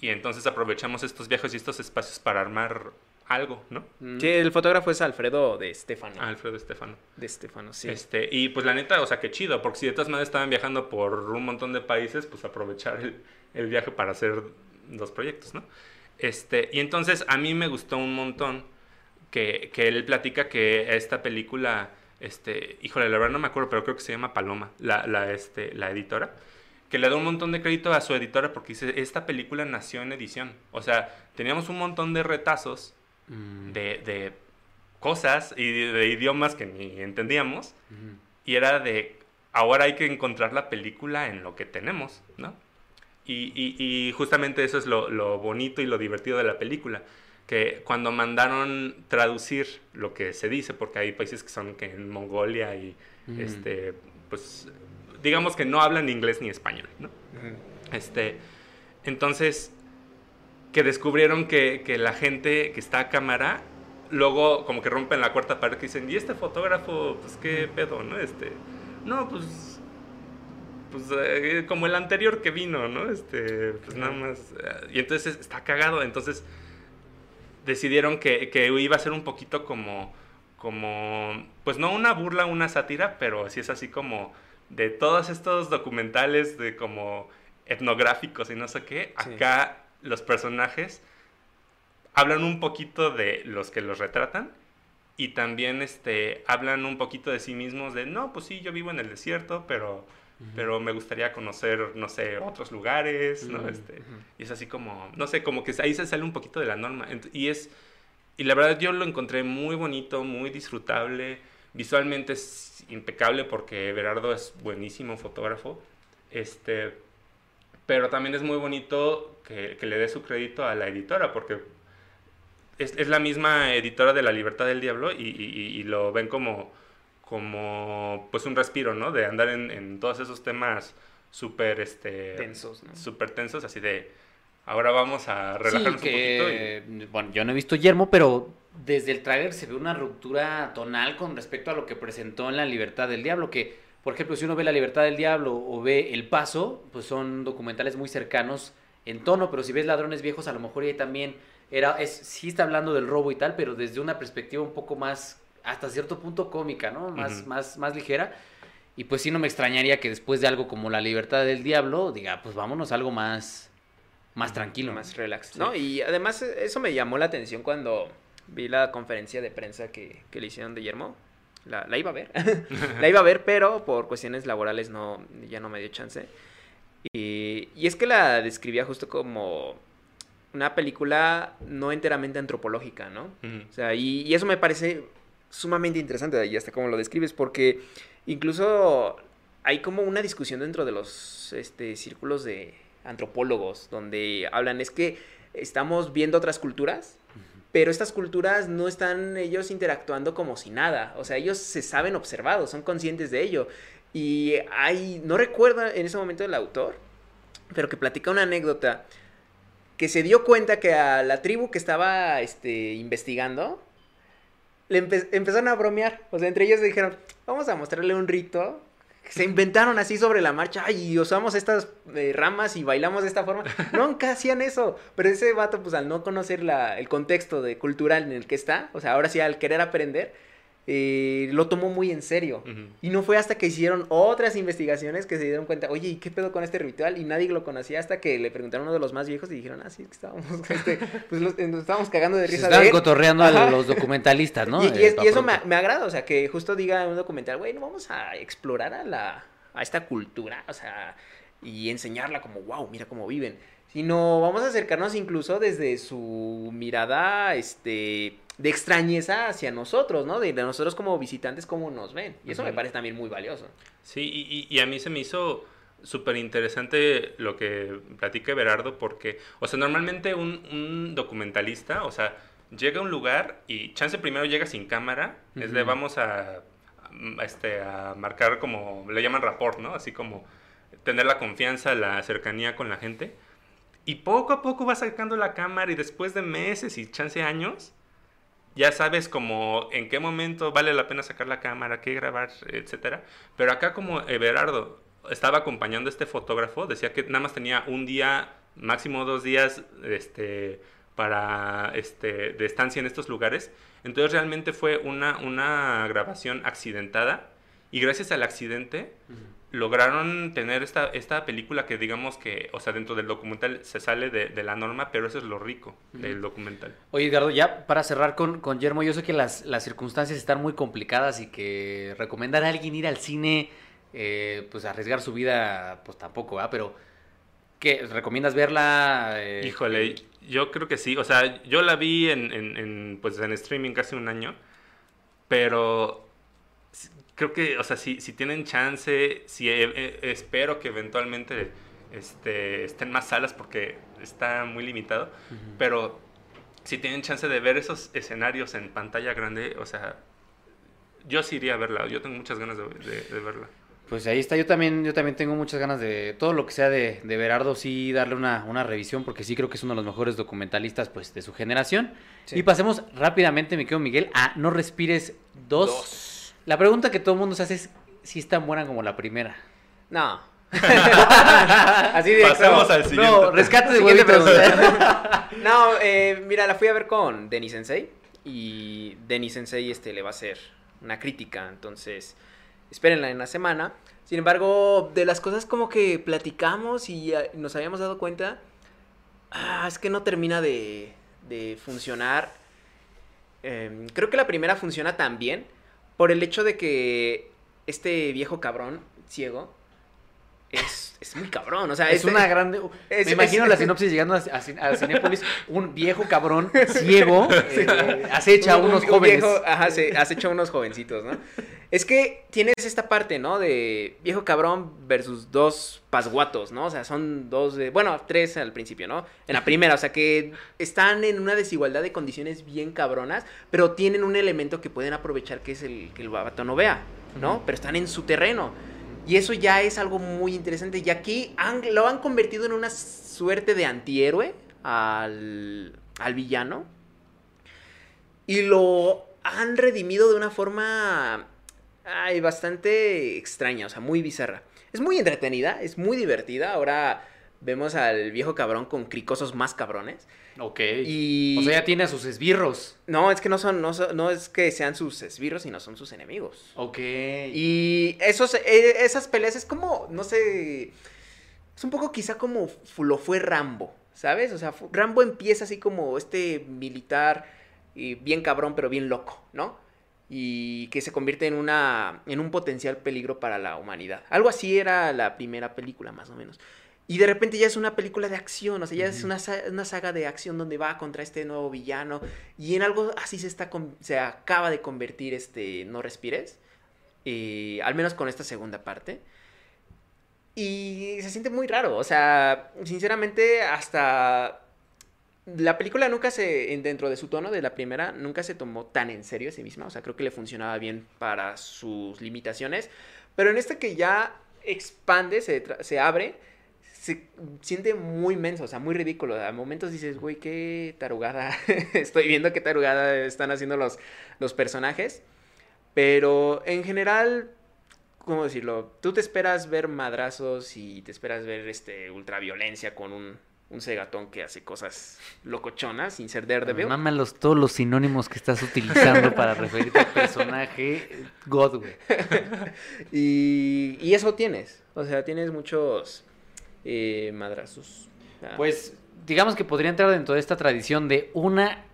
Y entonces aprovechamos estos viajes y estos espacios para armar algo, ¿no? Sí, el fotógrafo es Alfredo de Estefano. Alfredo Estefano. De Estefano, sí. Este, y pues la neta, o sea, qué chido, porque si de todas maneras estaban viajando por un montón de países, pues aprovechar el, el viaje para hacer dos proyectos, ¿no? Este, y entonces a mí me gustó un montón que, que él platica que esta película, este, híjole, la verdad no me acuerdo, pero creo que se llama Paloma, la, la, este, la editora, que le da un montón de crédito a su editora porque dice, esta película nació en edición. O sea, teníamos un montón de retazos Mm. de, de cosas y de, de idiomas que ni entendíamos. Y era de, ahora hay que encontrar la película en lo que tenemos, ¿no? Y, y- y justamente eso es lo, lo bonito y lo divertido de la película. Que cuando mandaron traducir lo que se dice, porque hay países que son que en Mongolia y, este, pues, digamos que no hablan inglés ni español, ¿no? Este, entonces, que descubrieron que, que la gente que está a cámara, luego como que rompen la cuarta pared que dicen, ¿y este fotógrafo, pues qué pedo, no? Este, no, pues, pues eh, como el anterior que vino, ¿no? Este, pues nada más. eh, y entonces está cagado, entonces decidieron que, que iba a ser un poquito como, como, pues no una burla, una sátira, pero sí es así como de todos estos documentales de como etnográficos y no sé qué, Sí. acá los personajes hablan un poquito de los que los retratan y también este hablan un poquito de sí mismos de no, pues sí, yo vivo en el desierto, pero pero me gustaría conocer, no sé, otros lugares, ¿no? Este, y es así como, no sé, como que ahí se sale un poquito de la norma. Y es, y la verdad yo lo encontré muy bonito, muy disfrutable. Visualmente es impecable porque Everardo es buenísimo fotógrafo. Este, pero también es muy bonito que, que le dé su crédito a la editora porque es, es la misma editora de La Libertad del Diablo y, y- y- y lo ven como, como pues un respiro, ¿no? De andar en, en todos esos temas súper este, Tensos, ¿no? súper tensos, así de ahora vamos a relajarnos Sí, un poquito. y- que, bueno, yo no he visto Yermo, pero desde el tráiler se ve una ruptura tonal con respecto a lo que presentó en La Libertad del Diablo, que, por ejemplo, si uno ve La Libertad del Diablo o ve El Paso, pues son documentales muy cercanos en tono, pero si ves Ladrones Viejos, a lo mejor ahí también era, es, sí está hablando del robo y tal, pero desde una perspectiva un poco más, hasta cierto punto cómica, ¿no? Más, más, más ligera. Y pues sí no me extrañaría que después de algo como La Libertad del Diablo, diga, pues vámonos a algo más, más tranquilo. Más relax, ¿no? Y además eh, eso me llamó la atención cuando vi la conferencia de prensa que, que le hicieron de Guillermo. La, la iba a ver. [laughs] la iba a ver, pero por cuestiones laborales no, ya no me dio chance. Y, y es que la describía justo como una película no enteramente antropológica, ¿no? O sea, y, y eso me parece sumamente interesante, y hasta como lo describes, porque incluso hay como una discusión dentro de los este, círculos de antropólogos, donde hablan, es que estamos viendo otras culturas, pero estas culturas no están ellos interactuando como si nada, o sea, ellos se saben observados, son conscientes de ello. Y hay, no recuerdo en ese momento el autor, pero que platica una anécdota que se dio cuenta que a la tribu que estaba este, investigando le empe- empezaron a bromear. O sea, entre ellos dijeron, vamos a mostrarle un rito. Se inventaron así sobre la marcha, ay, y usamos estas eh, ramas y bailamos de esta forma. [laughs] Nunca hacían eso. Pero ese vato, pues al no conocer la, el contexto de cultural en el que está, o sea, ahora sí al querer aprender, eh, lo tomó muy en serio. Y no fue hasta que hicieron otras investigaciones que se dieron cuenta, oye, ¿y qué pedo con este ritual? Y nadie lo conocía hasta que le preguntaron a uno de los más viejos y dijeron, ah, sí, que estábamos, [laughs] este, pues los- nos estábamos cagando de Se risa están de él. cotorreando Ajá. a los documentalistas, ¿no? Y, y Eh, es- pa' y eso me, me agrada, o sea, que justo diga en un documental, güey, no vamos a explorar a la a esta cultura, o sea, y enseñarla como, wow, mira cómo viven, sino vamos a acercarnos incluso desde su mirada, este, de extrañeza hacia nosotros, ¿no? De, de nosotros como visitantes, cómo nos ven. Y eso me Ujú. parece también muy valioso. Sí, y, y- a mí se me hizo súper interesante lo que platica Berardo porque, o sea, normalmente un, un documentalista, o sea, llega a un lugar y chance primero llega sin cámara, es de vamos a, a, este, a marcar como, le llaman rapport, ¿no? Así como tener la confianza, la cercanía con la gente. Y poco a poco va sacando la cámara y después de meses y chance años, ya sabes como en qué momento vale la pena sacar la cámara, qué grabar, etcétera. Pero acá como Everardo estaba acompañando a este fotógrafo, decía que nada más tenía un día, máximo dos días, este, para este, de estancia en estos lugares. Entonces realmente fue una, una grabación accidentada y gracias al accidente lograron tener esta, esta película que digamos que, o sea, dentro del documental se sale de, de la norma, pero eso es lo rico del documental. Oye, Edgardo, ya para cerrar con, con Yermo, yo sé que las, las circunstancias están muy complicadas y que recomendar a alguien ir al cine, eh, pues arriesgar su vida, pues tampoco, ¿verdad? Pero, ¿qué? ¿Recomiendas verla? eh, Híjole, yo creo que sí. O sea, yo la vi en, en, en, pues, en streaming casi un año, pero creo que, o sea, si, si tienen chance, si eh, eh, espero que eventualmente este, estén más salas porque está muy limitado, pero si tienen chance de ver esos escenarios en pantalla grande, o sea, yo sí iría a verla. Yo tengo muchas ganas de, de- de verla. Pues ahí está, yo también, yo también tengo muchas ganas de todo lo que sea de, de Berardo, sí darle una, una revisión, porque sí creo que es uno de los mejores documentalistas pues, de su generación. Sí. Y pasemos rápidamente, mi querido Miguel, a No Respires 2. La pregunta que todo el mundo se hace es si es tan buena como la primera. No. [laughs] Así de Pasemos al siguiente. No, rescate de Siguiente pregunta. [laughs] No, eh, mira, la fui a ver con Denis Sensei. Y Denis Sensei este, le va a hacer una crítica. Entonces, espérenla en la semana. Sin embargo, de las cosas como que platicamos y ah, nos habíamos dado cuenta, ah, es que no termina de, de funcionar. Em, creo que la primera funciona tan bien por el hecho de que este viejo cabrón ciego es, es muy cabrón. O sea, Es una grande. es- me imagino la sinopsis llegando a, a, a Cinépolis, un viejo cabrón [laughs] ciego eh, acecha a un- unos un jóvenes. viejo- ajá, se, has hecho unos jovencitos, ¿no? Es que tienes esta parte, ¿no? De viejo cabrón versus dos pasguatos, ¿no? O sea, son dos de. Bueno, tres al principio, ¿no? En la primera, o sea, que están en una desigualdad de condiciones bien cabronas, pero tienen un elemento que pueden aprovechar que es el que el vato no vea, ¿no? Pero están en su terreno. Y eso ya es algo muy interesante. Y aquí han- lo han convertido en una suerte de antihéroe al, al villano. Y lo han redimido de una forma ay, bastante extraña, o sea, muy bizarra. Es muy entretenida, es muy divertida. Ahora vemos al viejo cabrón con cricosos más cabrones. Ok. Y... O sea, ya tiene a sus esbirros. No, es que no son, no, son- no es que sean sus esbirros, sino son sus enemigos. Ok. Y esos, eh, esas peleas es como, no sé, es un poco quizá como lo fue Rambo, ¿sabes? O sea, Rambo empieza así como este militar y bien cabrón, pero bien loco, ¿no? Y que se convierte en, una, en un potencial peligro para la humanidad. Algo así era la primera película, más o menos. Y de repente ya es una película de acción, o sea, ya es una, una saga de acción donde va contra este nuevo villano. Y en algo así se, está se acaba de convertir este No Respires. eh, al menos con esta segunda parte. Y se siente muy raro, o sea, sinceramente hasta... La película nunca se, en- dentro de su tono de la primera, nunca se tomó tan en serio a sí misma, o sea, creo que le funcionaba bien para sus limitaciones, pero en esta que ya expande, se, se abre, se siente muy menso, o sea, muy ridículo. A momentos dices, güey, qué tarugada. [laughs] Estoy viendo qué tarugada están haciendo los, los personajes. Pero en general, ¿cómo decirlo? Tú te esperas ver madrazos y te esperas ver este ultraviolencia con un, un cegatón que hace cosas locochonas sin ser Daredevil. Maman los, todos los sinónimos que estás utilizando [laughs] para referirte al personaje God, güey. [laughs] Y, y eso tienes. O sea, tienes muchos eh, madrazos. Sea, Pues digamos que podría entrar dentro de esta tradición de una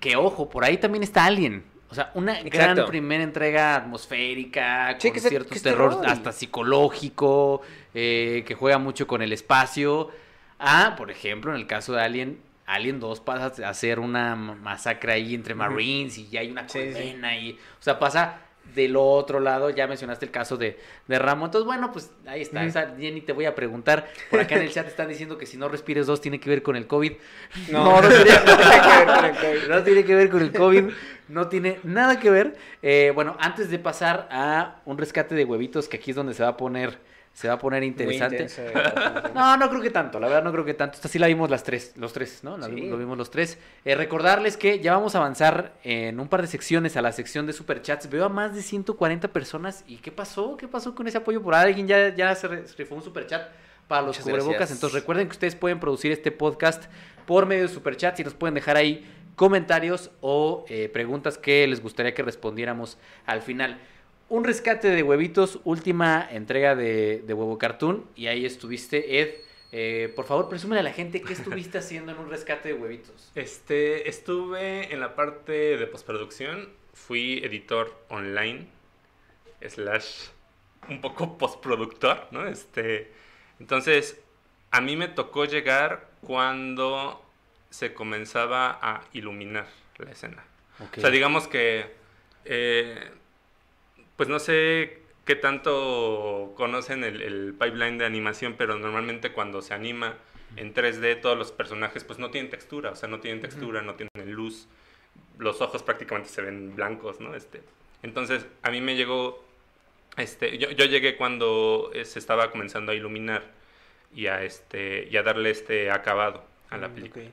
que ojo, por ahí también está Alien. O sea, una gran primera entrega atmosférica, Sí, con que ciertos terror, terror. hasta psicológico, eh, que juega mucho con el espacio. Ah, por ejemplo, en el caso de Alien, Alien 2 pasa a ser una ma- masacre ahí entre. Marines y ya hay una Sí, sí. condena y, o sea, pasa del otro lado, ya mencionaste el caso de, de Ramo. Entonces, bueno, pues ahí está. Ujú. Esa, Jenny, te voy a preguntar. Por acá en el chat están diciendo que si no respires dos tiene que ver con el COVID. no, no, tiene, no tiene que ver con el COVID. No tiene que ver con el COVID, no tiene nada que ver. Eh, bueno, antes de pasar a un rescate de huevitos, que aquí es donde se va a poner, se va a poner interesante. eh, [laughs] No, no creo que tanto, la verdad no creo que tanto. Esta sí la vimos las tres, los tres, ¿no? La Sí. vimos- Lo vimos los tres. Eh, recordarles que ya vamos a avanzar en un par de secciones a la sección de superchats. Veo a más de 140 personas. ¿Y qué pasó? ¿Qué pasó con ese apoyo? Por ahí alguien ya, ya se rifó un superchat para los Muchas cubrebocas. gracias. Entonces recuerden que ustedes pueden producir este podcast por medio de superchats y nos pueden dejar ahí comentarios o eh, preguntas que les gustaría que respondiéramos al final. Un rescate de huevitos, última entrega de, de Huevo Cartoon. Y ahí estuviste, Ed. Eh, por favor, presúmele a la gente qué estuviste [laughs] haciendo en un rescate de huevitos. Este, estuve en la parte de postproducción, fui editor online, slash un poco [laughs] postproductor, ¿no? Este, entonces, a mí me tocó llegar cuando se comenzaba a iluminar la escena. O sea, digamos que, eh, pues no sé qué tanto conocen el, el pipeline de animación, pero normalmente cuando se anima en 3D todos los personajes pues no tienen textura, o sea, no tienen textura, no tienen luz, los ojos prácticamente se ven blancos, ¿no? Este, entonces, a mí me llegó, este, yo, yo llegué cuando eh, se estaba comenzando a iluminar y a, este, y a darle este acabado a la Mm, película.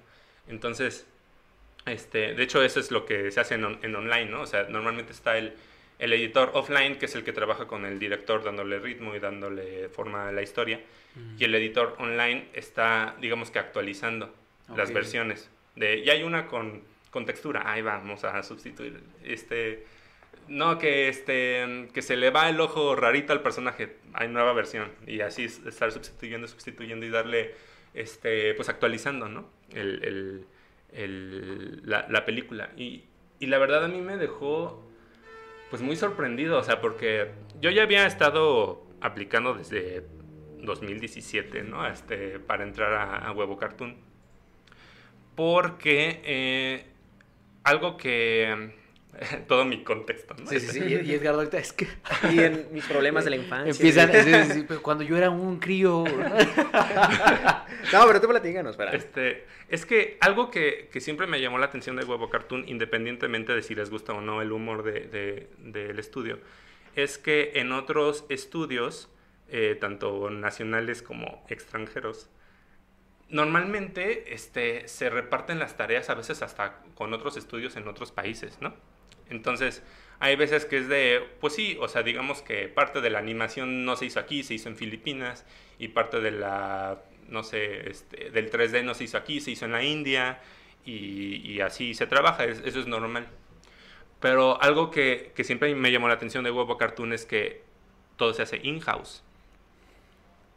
Entonces, este, de hecho, eso es lo que se hace en, on- en online, ¿no? O sea, normalmente está el, el editor offline, que es el que trabaja con el director dándole ritmo y dándole forma a la historia. Y el editor online está, digamos que actualizando las versiones. De, y hay una con, con textura, ahí vamos a sustituir. Este, no, que, este, que se le va el ojo rarito al personaje, hay nueva versión. Y así es, estar sustituyendo, sustituyendo y darle, este, pues actualizando, ¿no? El, el- el- la, la película. Y, y la verdad a mí me dejó pues muy sorprendido, o sea, porque yo ya había estado aplicando desde 2017, ¿no? Este, para entrar a, Huevo Cartoon. Porque eh, algo que [laughs] todo mi contexto, ¿no? Sí, sí, sí. Y, [laughs] Edgardo ahorita es que... [laughs] Y en mis problemas de la infancia. Empiezan, cuando yo era un crío... no, pero tú platícanos, para. Este, es que algo que, que, siempre me llamó la atención de Huevo Cartoon, independientemente de si les gusta o no el humor del de, de, estudio, es que en otros estudios, eh, tanto nacionales como extranjeros, normalmente este, se reparten las tareas a veces hasta con otros estudios en otros países, ¿no? Entonces, hay veces que es de, pues sí, o sea, digamos que parte de la animación no se hizo aquí, se hizo en Filipinas, y parte de la, no sé, este, del 3D no se hizo aquí, se hizo en la India, y, así se trabaja, eso es normal. Pero algo que, que, siempre me llamó la atención de Huevo Cartoon es que todo se hace in-house.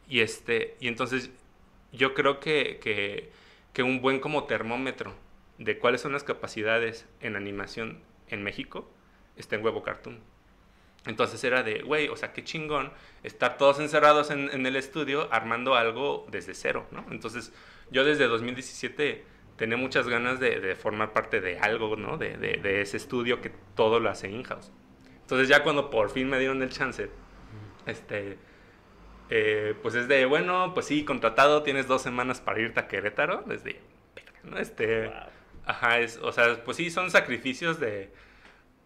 Y, este, y entonces yo creo que, que, que un buen como termómetro de cuáles son las capacidades en animación en México está en Huevo Cartoon. Entonces era de, güey, o sea, qué chingón estar todos encerrados en, el estudio armando algo desde cero, ¿no? Entonces yo desde 2017 tenía muchas ganas de, formar parte de algo, ¿no? De, de, ese estudio que todo lo hace in-house. Entonces ya cuando por fin me dieron el chance, este, eh, pues es de, bueno, pues sí, contratado, tienes dos semanas para irte a Querétaro, desde, ¿no? Este... Ajá, es, o sea, pues sí, son sacrificios de,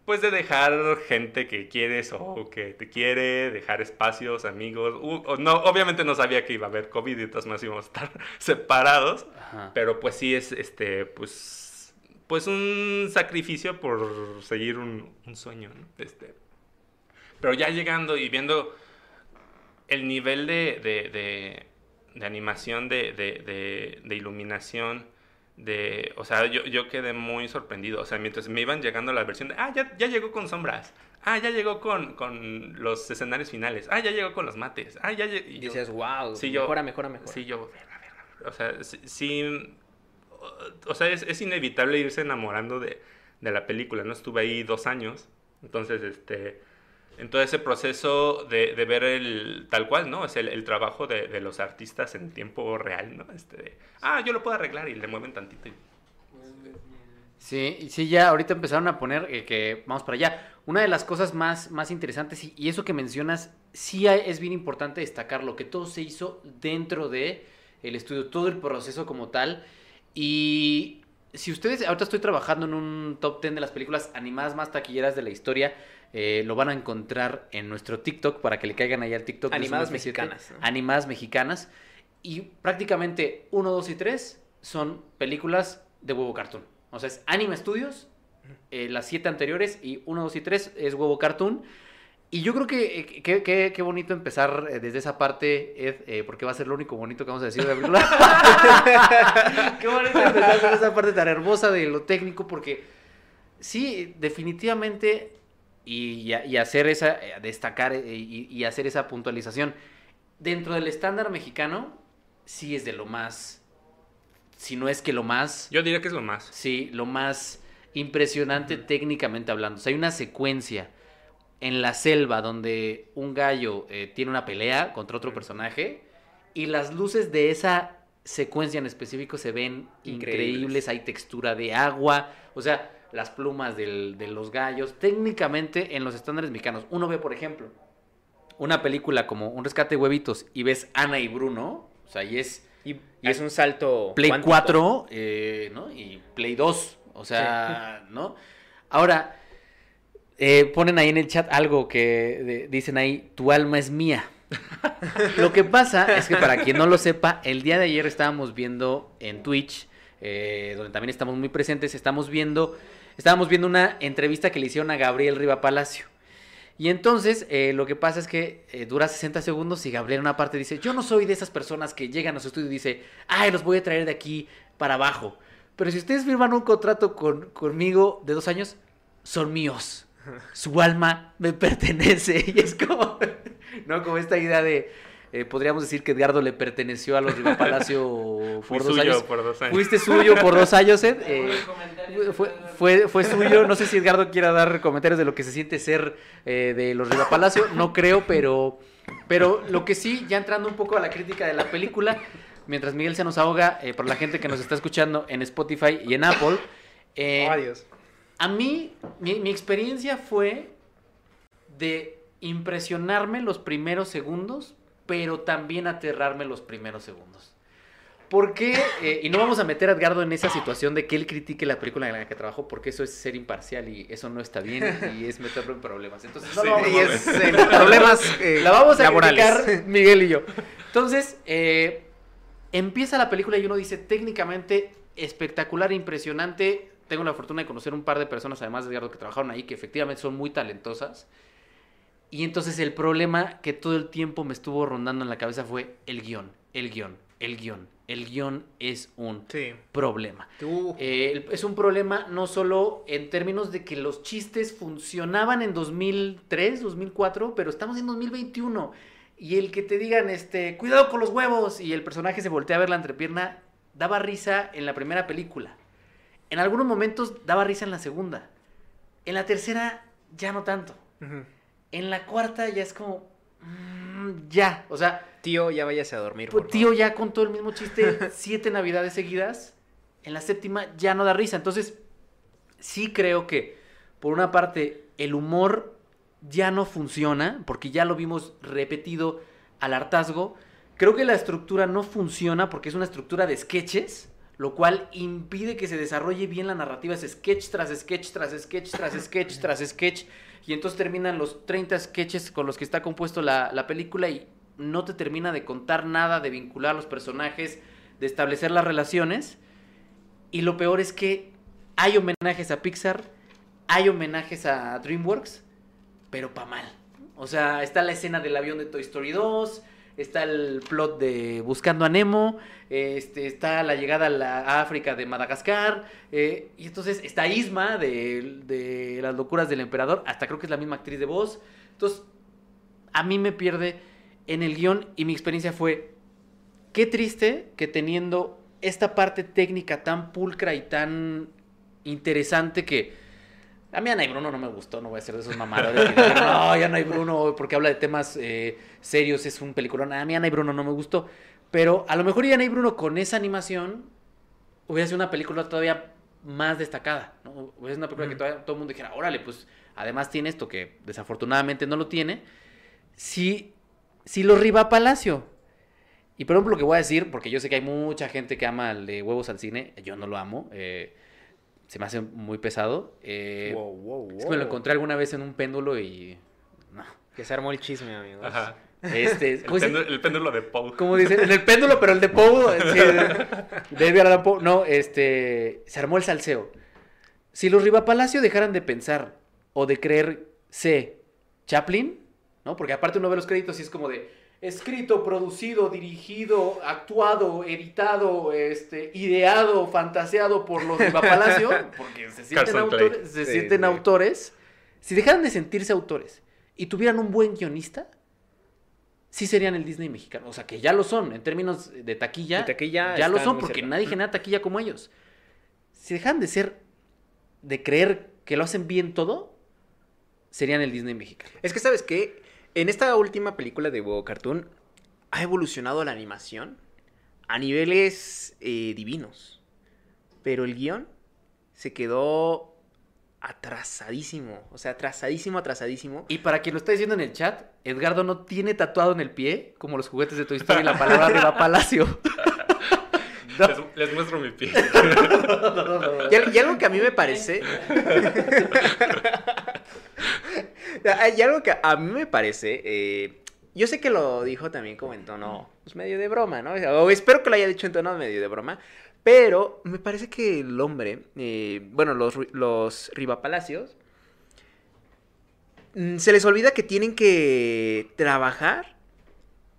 pues de dejar gente que quieres o que te quiere, dejar espacios, amigos. no, obviamente no sabía que iba a haber COVID y entonces más íbamos a estar [laughs] separados, pero pues sí es, este, pues, pues un sacrificio por seguir un, sueño, ¿no? Este, pero ya llegando y viendo el nivel de, de, de animación, de, iluminación, de, o sea, yo, yo quedé muy sorprendido, o sea, mientras me iban llegando la versión de, ah, ya, ya llegó con sombras, ah, ya llegó con, con los escenarios finales, ah, ya llegó con los mates, ah, ya llegó. Y, dices, wow, sí, mejora, mejora, mejora. Sí, yo, o sea, sí, o sea, es, es, inevitable irse enamorando de, de la película, ¿no? Estuve ahí dos años, entonces, este en todo ese proceso de, de, ver el tal cual, ¿no? Es el, trabajo de, de, los artistas en tiempo real, ¿no? Este ah, yo lo puedo arreglar y le mueven tantito. Sí, sí, ya ahorita empezaron a poner eh, que vamos para allá. Una de las cosas más, más interesantes, y, eso que mencionas, sí es bien importante destacar lo que todo se hizo dentro de estudio, todo el proceso como tal. Y si ustedes, ahorita estoy trabajando en un top 10 de las películas animadas más taquilleras de la historia, eh, lo van a encontrar en nuestro TikTok para que le caigan ahí al TikTok. Animadas mexicanas. Animadas mexicanas. Y prácticamente 1, 2 y 3 son películas de Huevo Cartoon. O sea, es Anime Studios, eh, las siete anteriores, y 1, 2 y 3 es Huevo Cartoon. Y yo creo que eh, qué bonito empezar desde esa parte, Ed, porque va a ser lo único bonito que vamos a decir de la película. [laughs] qué bonito empezar desde esa parte tan hermosa de lo técnico, porque sí, definitivamente y, hacer esa, eh, destacar eh, y, hacer esa puntualización. Dentro del estándar mexicano, sí es de lo más, si no es que lo más... Yo diría que es lo más. Sí, lo más impresionante técnicamente hablando. O sea, hay una secuencia en la selva donde un gallo eh, tiene una pelea contra otro personaje y las luces de esa secuencia en específico se ven increíbles, hay textura de agua, o sea, las plumas de los gallos. Técnicamente, en los estándares mexicanos, uno ve, por ejemplo, una película como Un rescate de huevitos y ves Ana y Bruno, o sea, y es... Y, es un salto... Play 4, eh, ¿no? Y Play 2, o sea, ¿no? Ahora, eh, ponen ahí en el chat algo que dicen ahí, tu alma es mía. lo que pasa es que para quien no lo sepa, el día de ayer estábamos viendo en Twitch, eh, donde también estamos muy presentes, estamos viendo estábamos viendo una entrevista que le hicieron a Gabriel Riva Palacio. Y entonces eh, lo que pasa es que eh, dura 60 segundos y Gabriel en una parte dice, yo no soy de esas personas que llegan a su estudio y dice, ay, los voy a traer de aquí para abajo. Pero si ustedes firman un contrato con, conmigo de dos años, son míos. [laughs] Su alma me pertenece. [laughs] Y es como, [laughs] ¿no? Como esta idea de, eh, podríamos decir que Edgardo le perteneció a los Riva Palacio [laughs] por dos años. por dos años. Fuiste suyo por dos años, Ed. Eh, fue, fue, fue, suyo. No sé si Edgardo quiera dar comentarios de lo que se siente ser eh, de los Riva Palacio. No creo, pero Pero lo que sí, ya entrando un poco a la crítica de la película, mientras Miguel se nos ahoga, eh, por la gente que nos está escuchando en Spotify y en Apple, eh, Adiós. a mí, mi, mi experiencia fue de impresionarme los primeros segundos, pero también aterrarme los primeros segundos. ¿Por qué? Eh, y no vamos a meter a Edgardo en esa situación de que él critique la película en la que trabajó, porque eso es ser imparcial y eso no está bien y es meterlo en problemas. Entonces, no Sí, lo vamos Y a es en problemas [laughs] eh, la vamos a laborales. criticar Miguel y yo. Entonces, eh, empieza la película y uno dice técnicamente espectacular, impresionante. Tengo la fortuna de conocer un par de personas, además de Edgardo, que trabajaron ahí, que efectivamente son muy talentosas. Y entonces el problema que todo el tiempo me estuvo rondando en la cabeza fue el guion, el guion, el guion. El guion es un Sí. problema. Eh, es un problema no solo en términos de que los chistes funcionaban en 2003, 2004, pero estamos en 2021. Y el que te digan, este, cuidado con los huevos, y el personaje se voltea a ver la entrepierna, daba risa en la primera película. En algunos momentos daba risa en la segunda. En la tercera, ya no tanto. En la cuarta ya es como, mm, ya. O sea, Tío, ya váyase a dormir. pues, por tío favor. ya contó el mismo chiste [laughs] siete navidades seguidas. En la séptima ya no da risa. Entonces, sí creo que, por una parte, el humor ya no funciona, porque ya lo vimos repetido al hartazgo. Creo que la estructura no funciona porque es una estructura de sketches, lo cual impide que se desarrolle bien la narrativa. Es sketch tras sketch tras sketch tras sketch tras [laughs] sketch. Y entonces terminan los 30 sketches con los que está compuesto la, la película y no te termina de contar nada, de vincular a los personajes, de establecer las relaciones. Y lo peor es que hay homenajes a Pixar, hay homenajes a DreamWorks, pero pa' mal. O sea, está la escena del avión de Toy Story 2, está el plot de Buscando a Nemo, este, está la llegada a la África de Madagascar, eh, y entonces está Isma de, de Las locuras del emperador, hasta creo que es la misma actriz de voz. Entonces, a mí me pierde en el guion y mi experiencia fue, qué triste que teniendo esta parte técnica tan pulcra y tan interesante que... A mí Ana y Bruno no me gustó, no voy a ser de esos mamadores que dicen, no, ya no hay Bruno porque habla de temas eh, serios, es un peliculón. A mí Ana y Bruno no me gustó. Pero a lo mejor Ana y Bruno con esa animación hubiera sido una película todavía más destacada. ¿no? Hubiera sido una película que todavía todo el mundo dijera, órale, pues además tiene esto que desafortunadamente no lo tiene. Si, si lo riba Palacio. Y por ejemplo, lo que voy a decir, porque yo sé que hay mucha gente que ama el de huevos al cine, yo no lo amo. eh, se me hace muy pesado. eh, Wow, wow, es que me lo encontré alguna vez en un péndulo y. No. Que se armó el chisme, amigos. Ajá. Este, El, péndulo, el péndulo de Poe. ¿Cómo dice? En el péndulo, pero el de Poe. sí, de- Poe. No, este. Se armó el salseo. Si los Rivapalacio dejaran de pensar o de creerse Chaplin, ¿no? Porque aparte uno ve los créditos y es como de. Escrito, producido, dirigido, actuado, editado, este, ideado, fantaseado por los Rivapalacio, [laughs] porque se sienten, autores, se Sí, sienten sí. autores. Si dejaran de sentirse autores y tuvieran un buen guionista, sí serían el Disney mexicano. O sea, que ya lo son, en términos de taquilla. De taquilla ya lo son, porque cerca. nadie genera taquilla como ellos. Si dejan de ser, de creer que lo hacen bien todo, serían el Disney mexicano. Es que, ¿sabes qué? En esta última película de Huevo Cartoon ha evolucionado la animación a niveles eh, divinos. Pero el guion se quedó atrasadísimo. O sea, atrasadísimo, atrasadísimo. Y para quien lo está diciendo en el chat, Edgardo no tiene tatuado en el pie, como los juguetes de Toy Story, la palabra arriba Palacio. [laughs] No. Les, les muestro mi pie. [laughs] Y, al- y algo que a mí me parece. [laughs] y algo que a mí me parece. eh, yo sé que lo dijo también como en tono pues, medio de broma, ¿no? O espero que lo haya dicho en tono medio de broma. Pero me parece que el hombre, eh, bueno, los, los Rivapalacios, mm, se les olvida que tienen que trabajar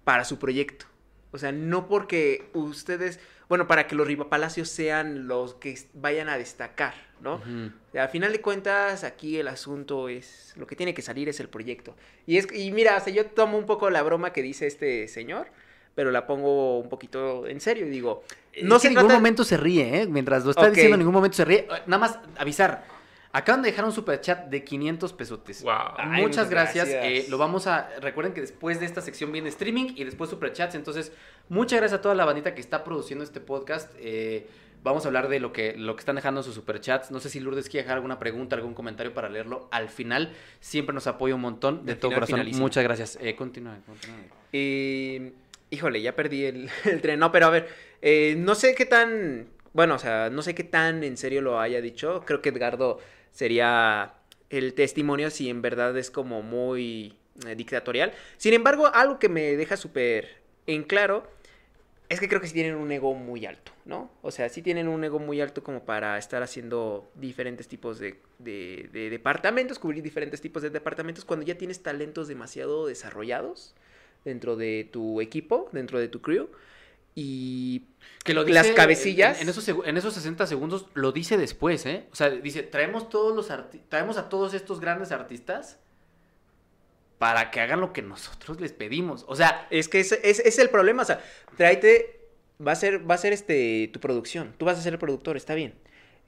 para su proyecto. O sea, no porque ustedes, bueno, para que los Rivapalacios sean los que vayan a destacar, ¿no? Ujú. O sea, a final de cuentas, aquí el asunto es, lo que tiene que salir es el proyecto. Y es y mira, o sea, yo tomo un poco la broma que dice este señor, pero la pongo un poquito en serio y digo, No se en ningún momento se ríe, ¿eh? Mientras lo está Ok. diciendo, en ningún momento se ríe. Nada más avisar. Acaban de dejar un super chat de 500 pesotes. Wow. Ay, muchas gracias. gracias. eh, lo vamos a. Recuerden que después de esta sección viene streaming y después superchats. Entonces, muchas gracias a toda la bandita que está produciendo este podcast. eh, vamos a hablar de lo que, lo que están dejando en sus superchats. No sé si Lourdes quiere dejar alguna pregunta, algún comentario para leerlo al final. Siempre nos apoya un montón. De Al todo final, corazón. finalísimo. Muchas gracias. Eh, continúa, continúa. Eh, híjole, ya perdí el, [laughs] el tren. No, pero a ver, eh, no sé qué tan, bueno, o sea, no sé qué tan en serio lo haya dicho. Creo que Edgardo sería el testimonio si en verdad es como muy eh, dictatorial. Sin embargo, algo que me deja súper en claro es que creo que sí tienen un ego muy alto, ¿no? O sea, sí tienen un ego muy alto como para estar haciendo diferentes tipos de, de- de departamentos, cubrir diferentes tipos de departamentos cuando ya tienes talentos demasiado desarrollados dentro de tu equipo, dentro de tu crew. Y Que lo Las dice cabecillas. En, en esos, en esos 60 segundos lo dice después, ¿eh? O sea, dice, traemos, todos los traemos a todos estos grandes artistas para que hagan lo que nosotros les pedimos. O sea, es que es, es el problema, o sea, tráete, va a ser, va a ser este, tu producción, tú vas a ser el productor, está bien.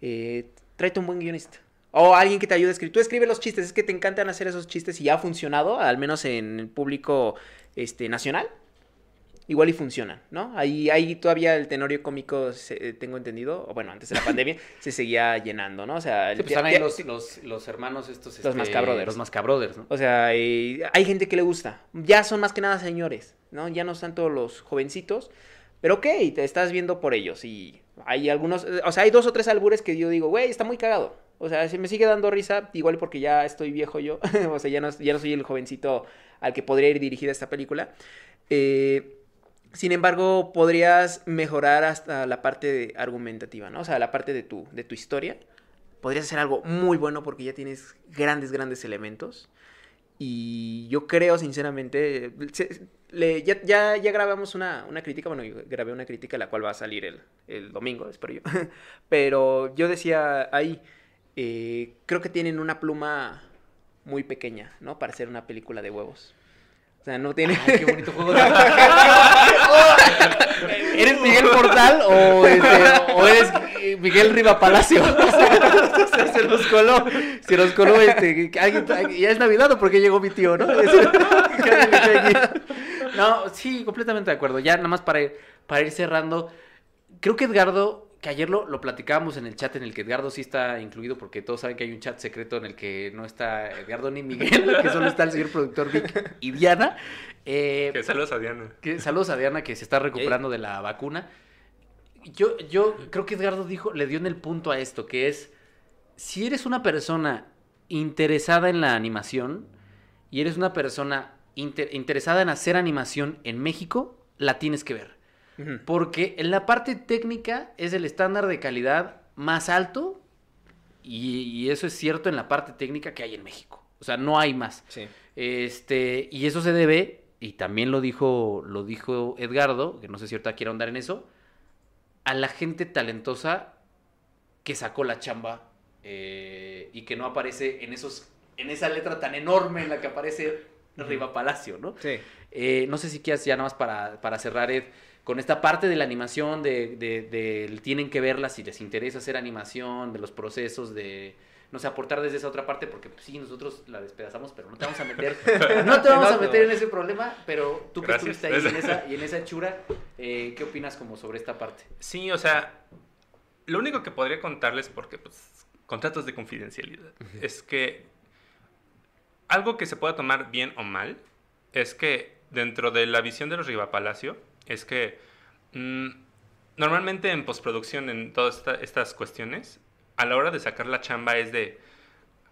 Eh, tráete un buen guionista. O alguien que te ayude a escribir. Tú escribe los chistes, es que te encantan hacer esos chistes y ya ha funcionado, al menos en el público este, nacional. Igual y funcionan, ¿no? Ahí, ahí todavía el tenorio cómico, se- tengo entendido, o bueno, antes de la pandemia, [laughs] se seguía llenando, ¿no? O sea, sí, pues están ahí los, los, los hermanos estos. Los Mascabrothers. Los Mascabrothers, ¿no? O sea, eh, hay gente que le gusta. Ya son más que nada señores, ¿no? Ya no están todos los jovencitos. Pero ok, te estás viendo por ellos. Y hay algunos, eh, o sea, hay dos o tres albures que yo digo, güey, está muy cagado. O sea, se me sigue dando risa, igual porque ya estoy viejo yo. [laughs] o sea, ya no, ya no soy el jovencito al que podría ir dirigida esta película. Eh, sin embargo, podrías mejorar hasta la parte argumentativa, ¿no? O sea, la parte de tu, de tu historia. Podrías hacer algo muy bueno porque ya tienes grandes, grandes elementos. Y yo creo, sinceramente, ya, ya grabamos una, una crítica, bueno, yo grabé una crítica la cual va a salir el, el domingo, espero yo. [laughs] Pero yo decía ahí, eh, creo que tienen una pluma muy pequeña, ¿no? Para hacer una película de huevos. O sea, no tiene... Ay, qué bonito juego de... [laughs] ¿Eres Miguel Portal o, este, o eres Miguel Riva Palacio? [laughs] O sea, se nos coló, se nos coló este, alguien, ya es Navidad o porque llegó mi tío, ¿no? [laughs] No, sí, completamente de acuerdo. Ya nada más para ir, para ir cerrando, creo que Edgardo, que ayer lo, lo platicábamos en el chat en el que Edgardo sí está incluido, porque todos saben que hay un chat secreto en el que no está Edgardo ni Miguel, [laughs] que solo está el señor productor Vic y Diana. Eh, Que saludos a Diana. que- saludos a Diana que se está recuperando de la vacuna. Yo, yo creo que Edgardo dijo, le dio en el punto a esto, que es, si eres una persona interesada en la animación y eres una persona inter- interesada en hacer animación en México, la tienes que ver. Porque en la parte técnica es el estándar de calidad más alto y, y eso es cierto en la parte técnica que hay en México. O sea, no hay más. Sí. Este, y eso se debe, y también lo dijo, lo dijo Edgardo, que no sé si ahorita quiere ahondar en eso, a la gente talentosa que sacó la chamba eh, y que no aparece en esos, en esa letra tan enorme en la que aparece Riva Palacio, ¿no? Sí. Eh, no sé si quieras ya nada más para, para cerrar, Ed, con esta parte de la animación, de, de- del tienen que verla si les interesa hacer animación, de los procesos, de, no sé, aportar desde esa otra parte, porque pues, sí, nosotros la despedazamos, pero no te vamos a meter, [laughs] no te vamos a meter en ese problema, pero tú que Gracias. estuviste ahí en esa, [laughs] y en esa hechura, eh, ¿qué opinas como sobre esta parte? Sí, o sea, lo único que podría contarles, porque pues, contratos de confidencialidad, es que algo que se pueda tomar bien o mal es que dentro de la visión de los Riva Palacio, es que mm, normalmente en postproducción, en todas esta- estas cuestiones, a la hora de sacar la chamba es de,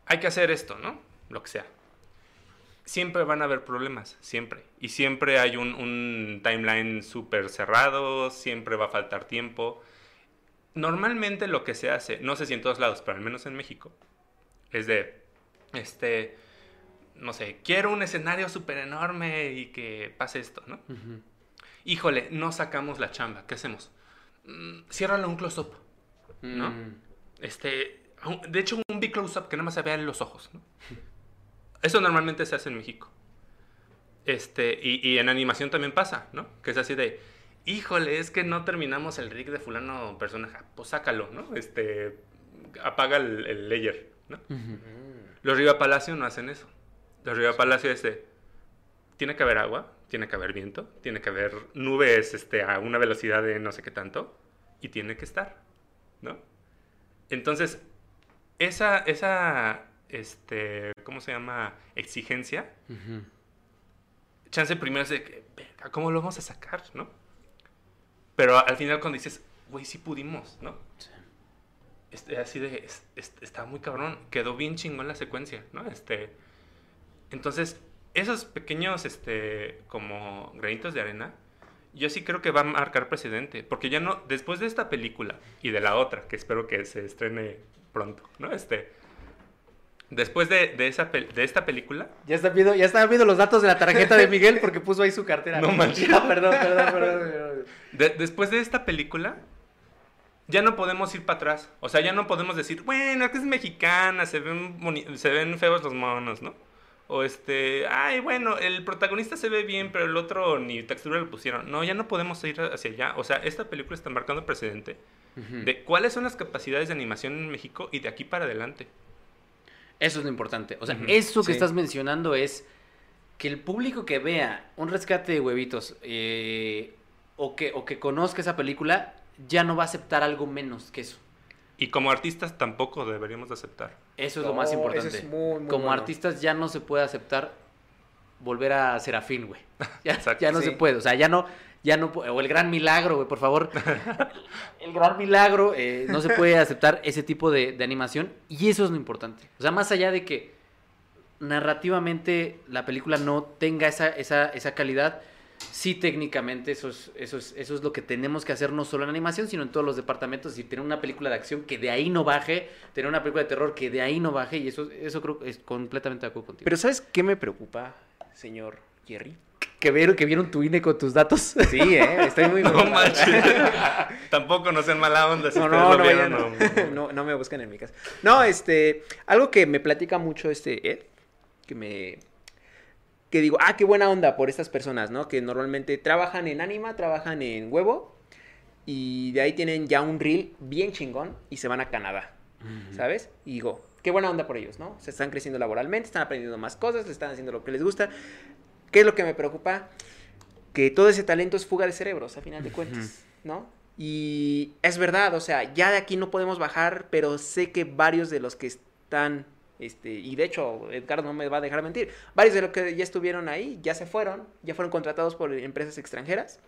hay que hacer esto, ¿no? Lo que sea. Siempre van a haber problemas, siempre. Y siempre hay un, un timeline súper cerrado, siempre va a faltar tiempo. Normalmente lo que se hace, no sé si en todos lados, pero al menos en México, es de, este, no sé, quiero un escenario súper enorme y que pase esto, ¿no? Híjole, no sacamos la chamba, ¿qué hacemos? Mm, ciérralo un close-up, ¿no? Mm. Este, de hecho, un big close-up que nada más se vean los ojos, ¿no? Eso normalmente se hace en México. Este, y, y en animación también pasa, ¿no? Que es así de, híjole, es que no terminamos el rig de fulano personaje. Pues sácalo, ¿no? Este, apaga el, el layer, ¿no? Los Riva Palacio no hacen eso. Los Riva Palacio es de, tiene que haber agua, tiene que haber viento, tiene que haber nubes este, a una velocidad de no sé qué tanto, y tiene que estar, ¿no? Entonces, esa, esa, este, ¿cómo se llama? Exigencia, chance primero es de que, "Verga, ¿cómo lo vamos a sacar, no? Pero al final cuando dices, güey, sí pudimos, ¿no? Sí. Este, así de, es- es- está muy cabrón, quedó bien chingón la secuencia, ¿no? Este, entonces, esos pequeños, este, como granitos de arena, yo sí creo que va a marcar precedente, porque ya no, después de esta película y de la otra, que espero que se estrene pronto, ¿no? Este, después de, de esa, de esta película, Ya están viendo, ya están viendo los datos de la tarjeta de Miguel porque puso ahí su cartera. No manches. [laughs] Perdón, perdón, perdón, perdón. De- después de esta película, ya no podemos ir para atrás. O sea, ya no podemos decir, bueno, es que es mexicana, se ven, se ven feos los monos, ¿no? O este, ay, bueno, el protagonista se ve bien, pero el otro ni textura le pusieron. No, ya no podemos ir hacia allá. O sea, esta película está marcando precedente de cuáles son las capacidades de animación en México y de aquí para adelante. Eso es lo importante. O sea, eso que Sí. estás mencionando es que el público que vea un rescate de huevitos eh, o, que, o que conozca esa película ya no va a aceptar algo menos que eso. Y como artistas tampoco deberíamos de aceptar. Eso es lo más importante. eso es muy, muy Como bueno. artistas ya no se puede aceptar volver a Serafín, güey. [laughs] Ya, no Sí. se puede. O sea, ya no, ya no, o el gran milagro, güey, por favor. [laughs] el gran milagro, eh, no se puede aceptar ese tipo de, de animación. Y eso es lo importante. O sea, más allá de que narrativamente la película no tenga esa, esa, esa calidad, sí técnicamente eso es, eso, es, eso es lo que tenemos que hacer no solo en animación, sino en todos los departamentos. Y tener una película de acción que de ahí no baje, tener una película de terror que de ahí no baje. Y eso, eso creo que es completamente de acuerdo contigo. Pero ¿sabes qué me preocupa, señor Jerry? que vieron, que vieron tu INE con tus datos. [laughs] Sí, ¿eh? Estoy muy [laughs] No manches. Tampoco no sean mala onda si No, no, lo no, vieron. no. no, no me busquen en mi casa. No, este, algo que me platica mucho este Ed, que me, que digo, ah, qué buena onda por estas personas, ¿no? Que normalmente trabajan en Anima, trabajan en Huevo, y de ahí tienen ya un reel bien chingón y se van a Canadá, ¿sabes? Y digo, qué buena onda por ellos, ¿no? Se están creciendo laboralmente, están aprendiendo más cosas, le están haciendo lo que les gusta. ¿Qué es lo que me preocupa? Que todo ese talento es fuga de cerebros, a final de cuentas, ¿no? Y es verdad, o sea, ya de aquí no podemos bajar, pero sé que varios de los que están, este, y de hecho, Edgar no me va a dejar mentir, varios de los que ya estuvieron ahí ya se fueron, ya fueron contratados por empresas extranjeras.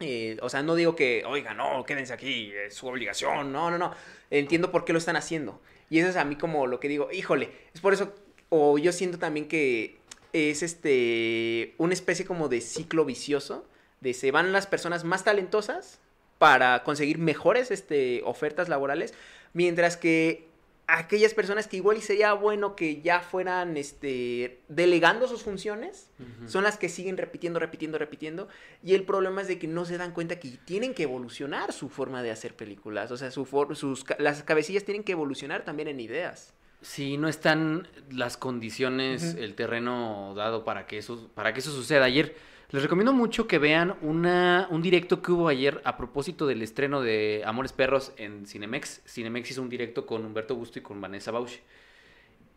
Eh, o sea, no digo que, oiga, no, quédense aquí, es su obligación, no, no, no. Entiendo por qué lo están haciendo. Y eso es a mí como lo que digo, híjole, es por eso, o yo siento también que es este, una especie como de ciclo vicioso, de se van las personas más talentosas para conseguir mejores este, ofertas laborales, mientras que aquellas personas que igual y sería bueno que ya fueran este, delegando sus funciones, son las que siguen repitiendo, repitiendo, repitiendo. Y el problema es de que no se dan cuenta que tienen que evolucionar su forma de hacer películas. O sea, su for- sus, las cabecillas tienen que evolucionar también en ideas. Si no están las condiciones, el terreno dado para que eso, para que eso suceda. Ayer les recomiendo mucho que vean una, un directo que hubo ayer a propósito del estreno de Amores Perros en Cinemex. Cinemex hizo un directo con Humberto Busto y con Vanessa Bausch.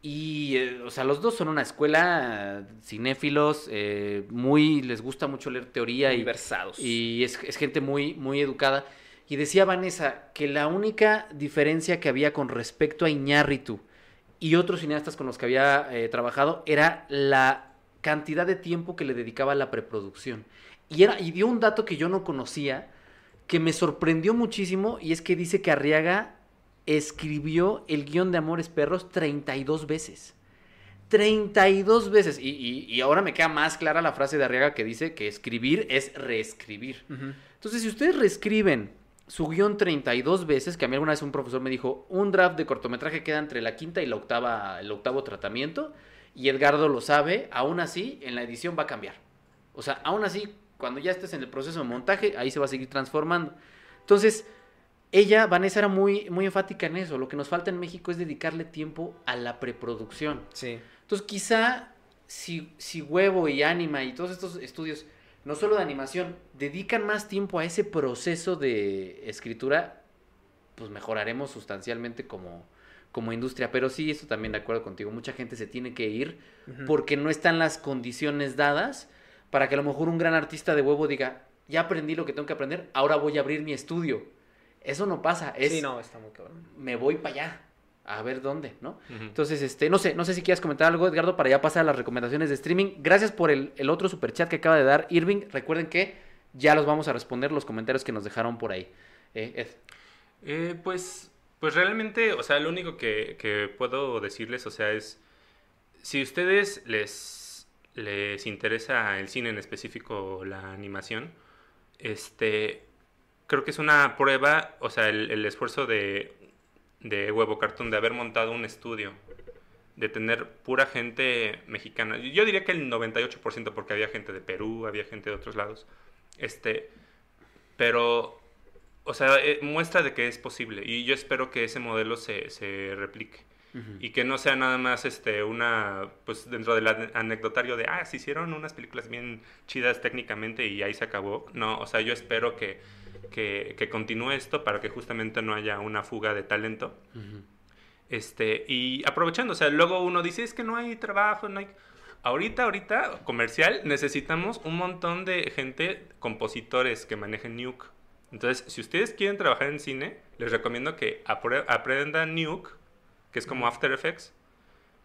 Y, eh, o sea, los dos son una escuela, cinéfilos, eh, muy, les gusta mucho leer teoría y, Versados. y es, es gente muy, muy educada. Y decía Vanessa que la única diferencia que había con respecto a Iñárritu y otros cineastas con los que había eh, trabajado era la cantidad de tiempo que le dedicaba a la preproducción. Y, era, y dio un dato que yo no conocía, que me sorprendió muchísimo, y es que dice que Arriaga escribió el guion de Amores Perros 32 veces. 32 veces. Y, y- y ahora me queda más clara la frase de Arriaga que dice que escribir es reescribir. Entonces, si ustedes reescriben su guion 32 veces, que a mí alguna vez un profesor me dijo, un draft de cortometraje queda entre la quinta y la octava, el octavo tratamiento, y Edgardo lo sabe, aún así, en la edición va a cambiar. O sea, aún así, cuando ya estés en el proceso de montaje, ahí se va a seguir transformando. Entonces, ella, Vanessa, era muy, muy enfática en eso. Lo que nos falta en México es dedicarle tiempo a la preproducción. Sí. Entonces, quizá si, si Huevo y Anima y todos estos estudios, no solo de animación, dedican más tiempo a ese proceso de escritura, pues mejoraremos sustancialmente como, como industria. Pero sí, esto también de acuerdo contigo. Mucha gente se tiene que ir porque no están las condiciones dadas para que a lo mejor un gran artista de huevo diga, ya aprendí lo que tengo que aprender, ahora voy a abrir mi estudio. Eso no pasa, es Sí, no, está muy cabrón. me voy para allá a ver dónde, ¿no? Entonces, este, no sé, no sé si quieras comentar algo, Edgardo, para ya pasar a las recomendaciones de streaming. Gracias por el, el otro superchat que acaba de dar Irving. Recuerden que ya los vamos a responder los comentarios que nos dejaron por ahí. Eh, Ed. Eh, pues, pues realmente, o sea, lo único que, puedo decirles, o sea, es, si ustedes les, les interesa el cine, en específico la animación, este, creo que es una prueba, o sea, el, el esfuerzo de, de Huevo Cartoon de haber montado un estudio, de tener pura gente mexicana. Yo diría que el 98% porque había gente de Perú, había gente de otros lados. Este, pero o sea, eh, muestra de que es posible y yo espero que ese modelo se, se replique. Y que no sea nada más este una pues dentro del ane- anecdotario de ah se hicieron unas películas bien chidas técnicamente y ahí se acabó no o sea yo espero que que, que continúe esto para que justamente no haya una fuga de talento. Este y aprovechando o sea luego uno dice es que no hay trabajo no hay ahorita ahorita comercial necesitamos un montón de gente compositores que manejen Nuke entonces si ustedes quieren trabajar en cine les recomiendo que apre- aprendan Nuke que es como After Effects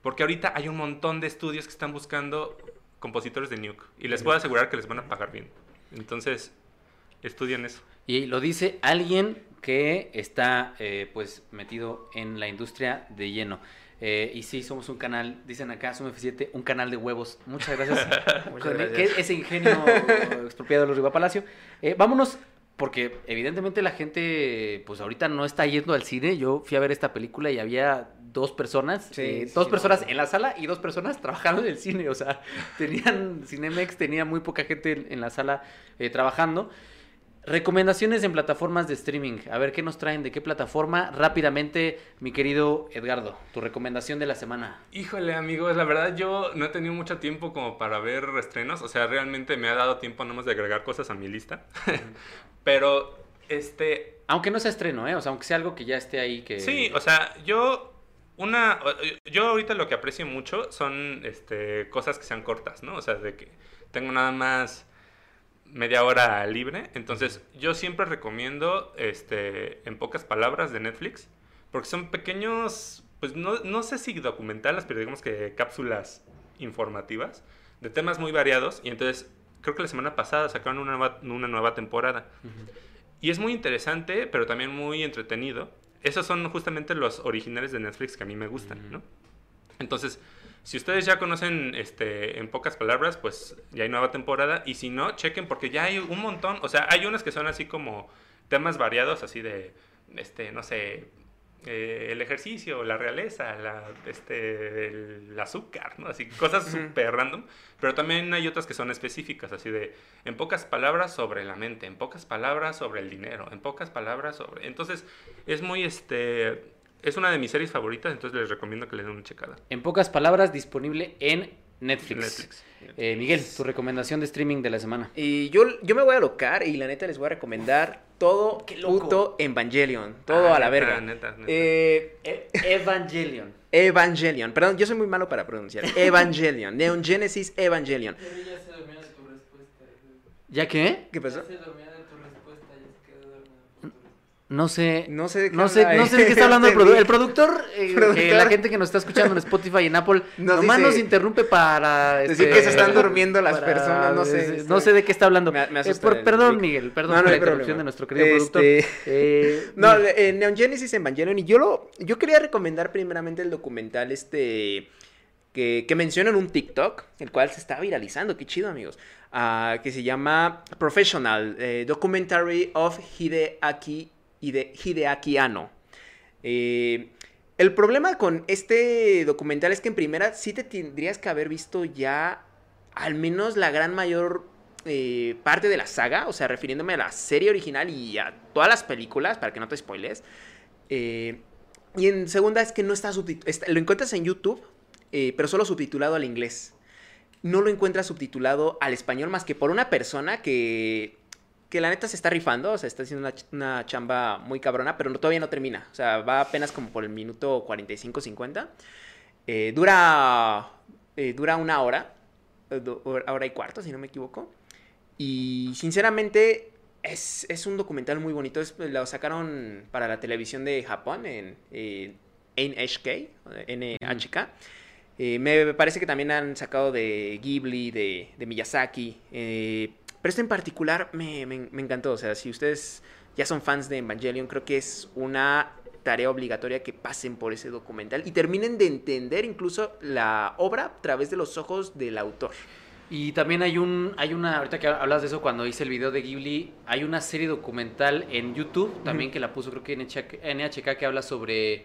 porque ahorita hay un montón de estudios que están buscando compositores de Nuke y les puedo asegurar que les van a pagar bien entonces estudien eso Y lo dice alguien que está eh, pues metido en la industria de lleno. Eh, y sí, somos un canal, dicen acá, Zoom F7, un canal de huevos. Muchas gracias. [laughs] Muchas Con gracias. que- ese ingenio [laughs] expropiado de los Riva Palacio. Eh, vámonos, porque evidentemente la gente, pues ahorita no está yendo al cine. Yo fui a ver esta película y había dos personas, Sí, eh, sí, dos sí, personas en la sala y dos personas [laughs] trabajando en el cine. O sea, tenían, Cinemex tenía muy poca gente en, en la sala eh, trabajando. Recomendaciones en plataformas de streaming. A ver qué nos traen, de qué plataforma. Rápidamente, mi querido Edgardo, tu recomendación de la semana. Híjole, amigos, la verdad yo no he tenido mucho tiempo como para ver estrenos. O sea, realmente me ha dado tiempo nomás de agregar cosas a mi lista. [laughs] Pero, este, Aunque no sea estreno, ¿eh? O sea, aunque sea algo que ya esté ahí que... sí, o sea, yo una yo ahorita lo que aprecio mucho son este cosas que sean cortas, ¿no? O sea, de que tengo nada más media hora libre, entonces yo siempre recomiendo este en pocas palabras de Netflix, porque son pequeños pues no, no sé si documentales, pero digamos que cápsulas informativas de temas muy variados y entonces creo que la semana pasada sacaron una nueva, una nueva temporada. Y es muy interesante, pero también muy entretenido. Esos son justamente los originales de Netflix que a mí me gustan. ¿no? Entonces, si ustedes ya conocen, este, en pocas palabras, pues ya hay nueva temporada. Y si no, chequen porque ya hay un montón. O sea, hay unas que son así como temas variados, así de, este, no sé, eh, el ejercicio, la realeza, la, este, el azúcar, ¿no? Así, cosas súper random. Pero también hay otras que son específicas, así de, en pocas palabras sobre la mente, en pocas palabras sobre el dinero, en pocas palabras sobre... Entonces, es muy, este... Es una de mis series favoritas, entonces les recomiendo que le den una checada. En pocas palabras, disponible en Netflix. Netflix. Eh, Miguel, tu recomendación de streaming de la semana. Y yo, yo me voy a locar y la neta les voy a recomendar todo Qué loco. puto Evangelion. Todo Ah, a la neta, verga. neta, neta. Eh, E- Evangelion. Evangelion. Perdón, yo soy muy malo para pronunciar. [laughs] Evangelion. Neon Genesis Evangelion. ya se dormía de tu respuesta. ¿Ya qué? ¿Qué pasó? Ya se dormía de tu respuesta, ya se quedó dormida por tu respuesta. No sé. No sé de qué No sé, no sé de qué está hablando el, este produ- el productor. eh, Productor. la gente que nos está escuchando en Spotify y en Apple, [laughs] Nos nomás dice- nos interrumpe para. Decir este, que se están durmiendo las personas, no sé. No sé de qué está hablando. Me- me Eh, por- perdón. Miguel, perdón No, por la interrupción de nuestro querido Este, productor. Eh, [laughs] No, Neon Genesis Evangelion. Y yo lo, yo quería recomendar primeramente el documental este que, que menciona en un TikTok, el cual se está viralizando, qué chido amigos. ah, que se llama Professional, Documentary of Hideaki, Hide- Hideaki Anno. Eh, el problema con este documental es que en primera sí te tendrías que haber visto ya al menos la gran mayor eh, parte de la saga, o sea, refiriéndome a la serie original y a todas las películas, para que no te spoiles. Eh, y en segunda es que no está subtitulado, lo encuentras en YouTube, pero solo subtitulado al inglés. No lo encuentras subtitulado al español más que por una persona que, que la neta se está rifando, o sea, está haciendo una, una chamba muy cabrona, pero no, todavía no termina. O sea, va apenas como por el minuto 45-50. Eh, dura, eh, dura una hora, eh, hora hora y cuarto, si no me equivoco. Y sinceramente es, es un documental muy bonito. Es- lo sacaron para la televisión de Japón en eh, NHK, NHK. Eh, me parece que también han sacado de Ghibli, de, de Miyazaki. eh, pero este en particular me, me- me encantó. O sea, si ustedes ya son fans de Evangelion, creo que es una tarea obligatoria que pasen por ese documental y terminen de entender incluso la obra a través de los ojos del autor. Y también hay un, hay una, ahorita que hablas de eso, cuando hice el video de Ghibli, hay una serie documental en YouTube, también que la puso creo que en NHK, NHK, que habla sobre,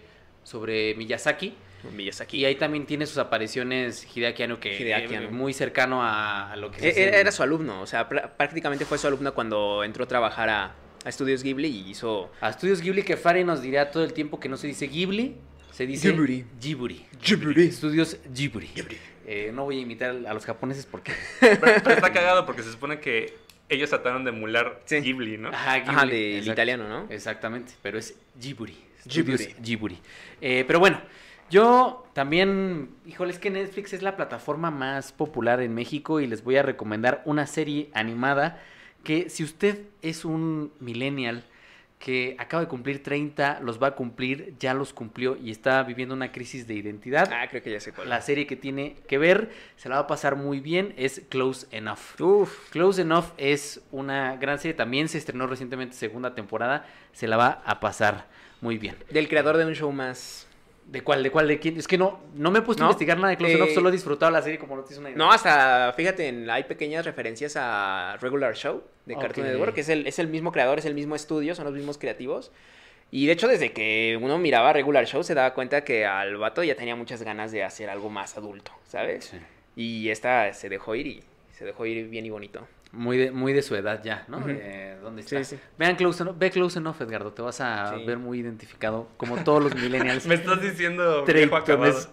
sobre Miyazaki. Miyazaki. Y ahí también tiene sus apariciones Hideaki Anno, que Hideaki Anno. muy cercano a, a lo que se E- en- Era su alumno, o sea, pr- prácticamente fue su alumno cuando entró a trabajar a, a Estudios Ghibli y hizo... A Estudios Ghibli, que Fari nos dirá todo el tiempo que no se dice Ghibli, se dice Ghibli. Ghibli. Ghibli. Estudios Ghibli. Eh, no voy a imitar a los japoneses porque... [laughs] Pero, pero está cagado porque se supone que ellos trataron de emular Sí. Ghibli, ¿no? Ajá, Ghibli, Ajá, del exacto. italiano, ¿no? Exactamente, pero es Ghibli. Ghibli. Estudios Ghibli. Eh, pero bueno, yo también, híjole, es que Netflix es la plataforma más popular en México y les voy a recomendar una serie animada que si usted es un millennial que acaba de cumplir 30, los va a cumplir, ya los cumplió y está viviendo una crisis de identidad. Ah, creo que ya sé cuál. La serie que tiene que ver, se la va a pasar muy bien, es Close Enough. Uf. Close Enough es una gran serie, también se estrenó recientemente segunda temporada, se la va a pasar muy bien. Del creador de un show más... ¿De cuál? ¿De cuál? ¿De quién? Es que no, no me he puesto a investigar nada de Close Eh, Enough, solo he disfrutado la serie como no te hice una idea. No, hasta, fíjate, en- hay pequeñas referencias a Regular Show de Cartoon. Network, que es el, es el mismo creador, es el mismo estudio, son los mismos creativos. Y de hecho, desde que uno miraba Regular Show, se daba cuenta que al vato ya tenía muchas ganas de hacer algo más adulto, ¿sabes? Sí. Y esta se dejó ir y se dejó ir bien y bonito. Muy de, muy de su edad ya, ¿no? Ujú. Eh, ¿Dónde está? Sí, sí. Vean Close Enough, ve Close Enough, Edgardo, te vas a Sí. ver muy identificado, como todos los millennials. [laughs] Me estás diciendo [laughs] viejo acabado. [laughs]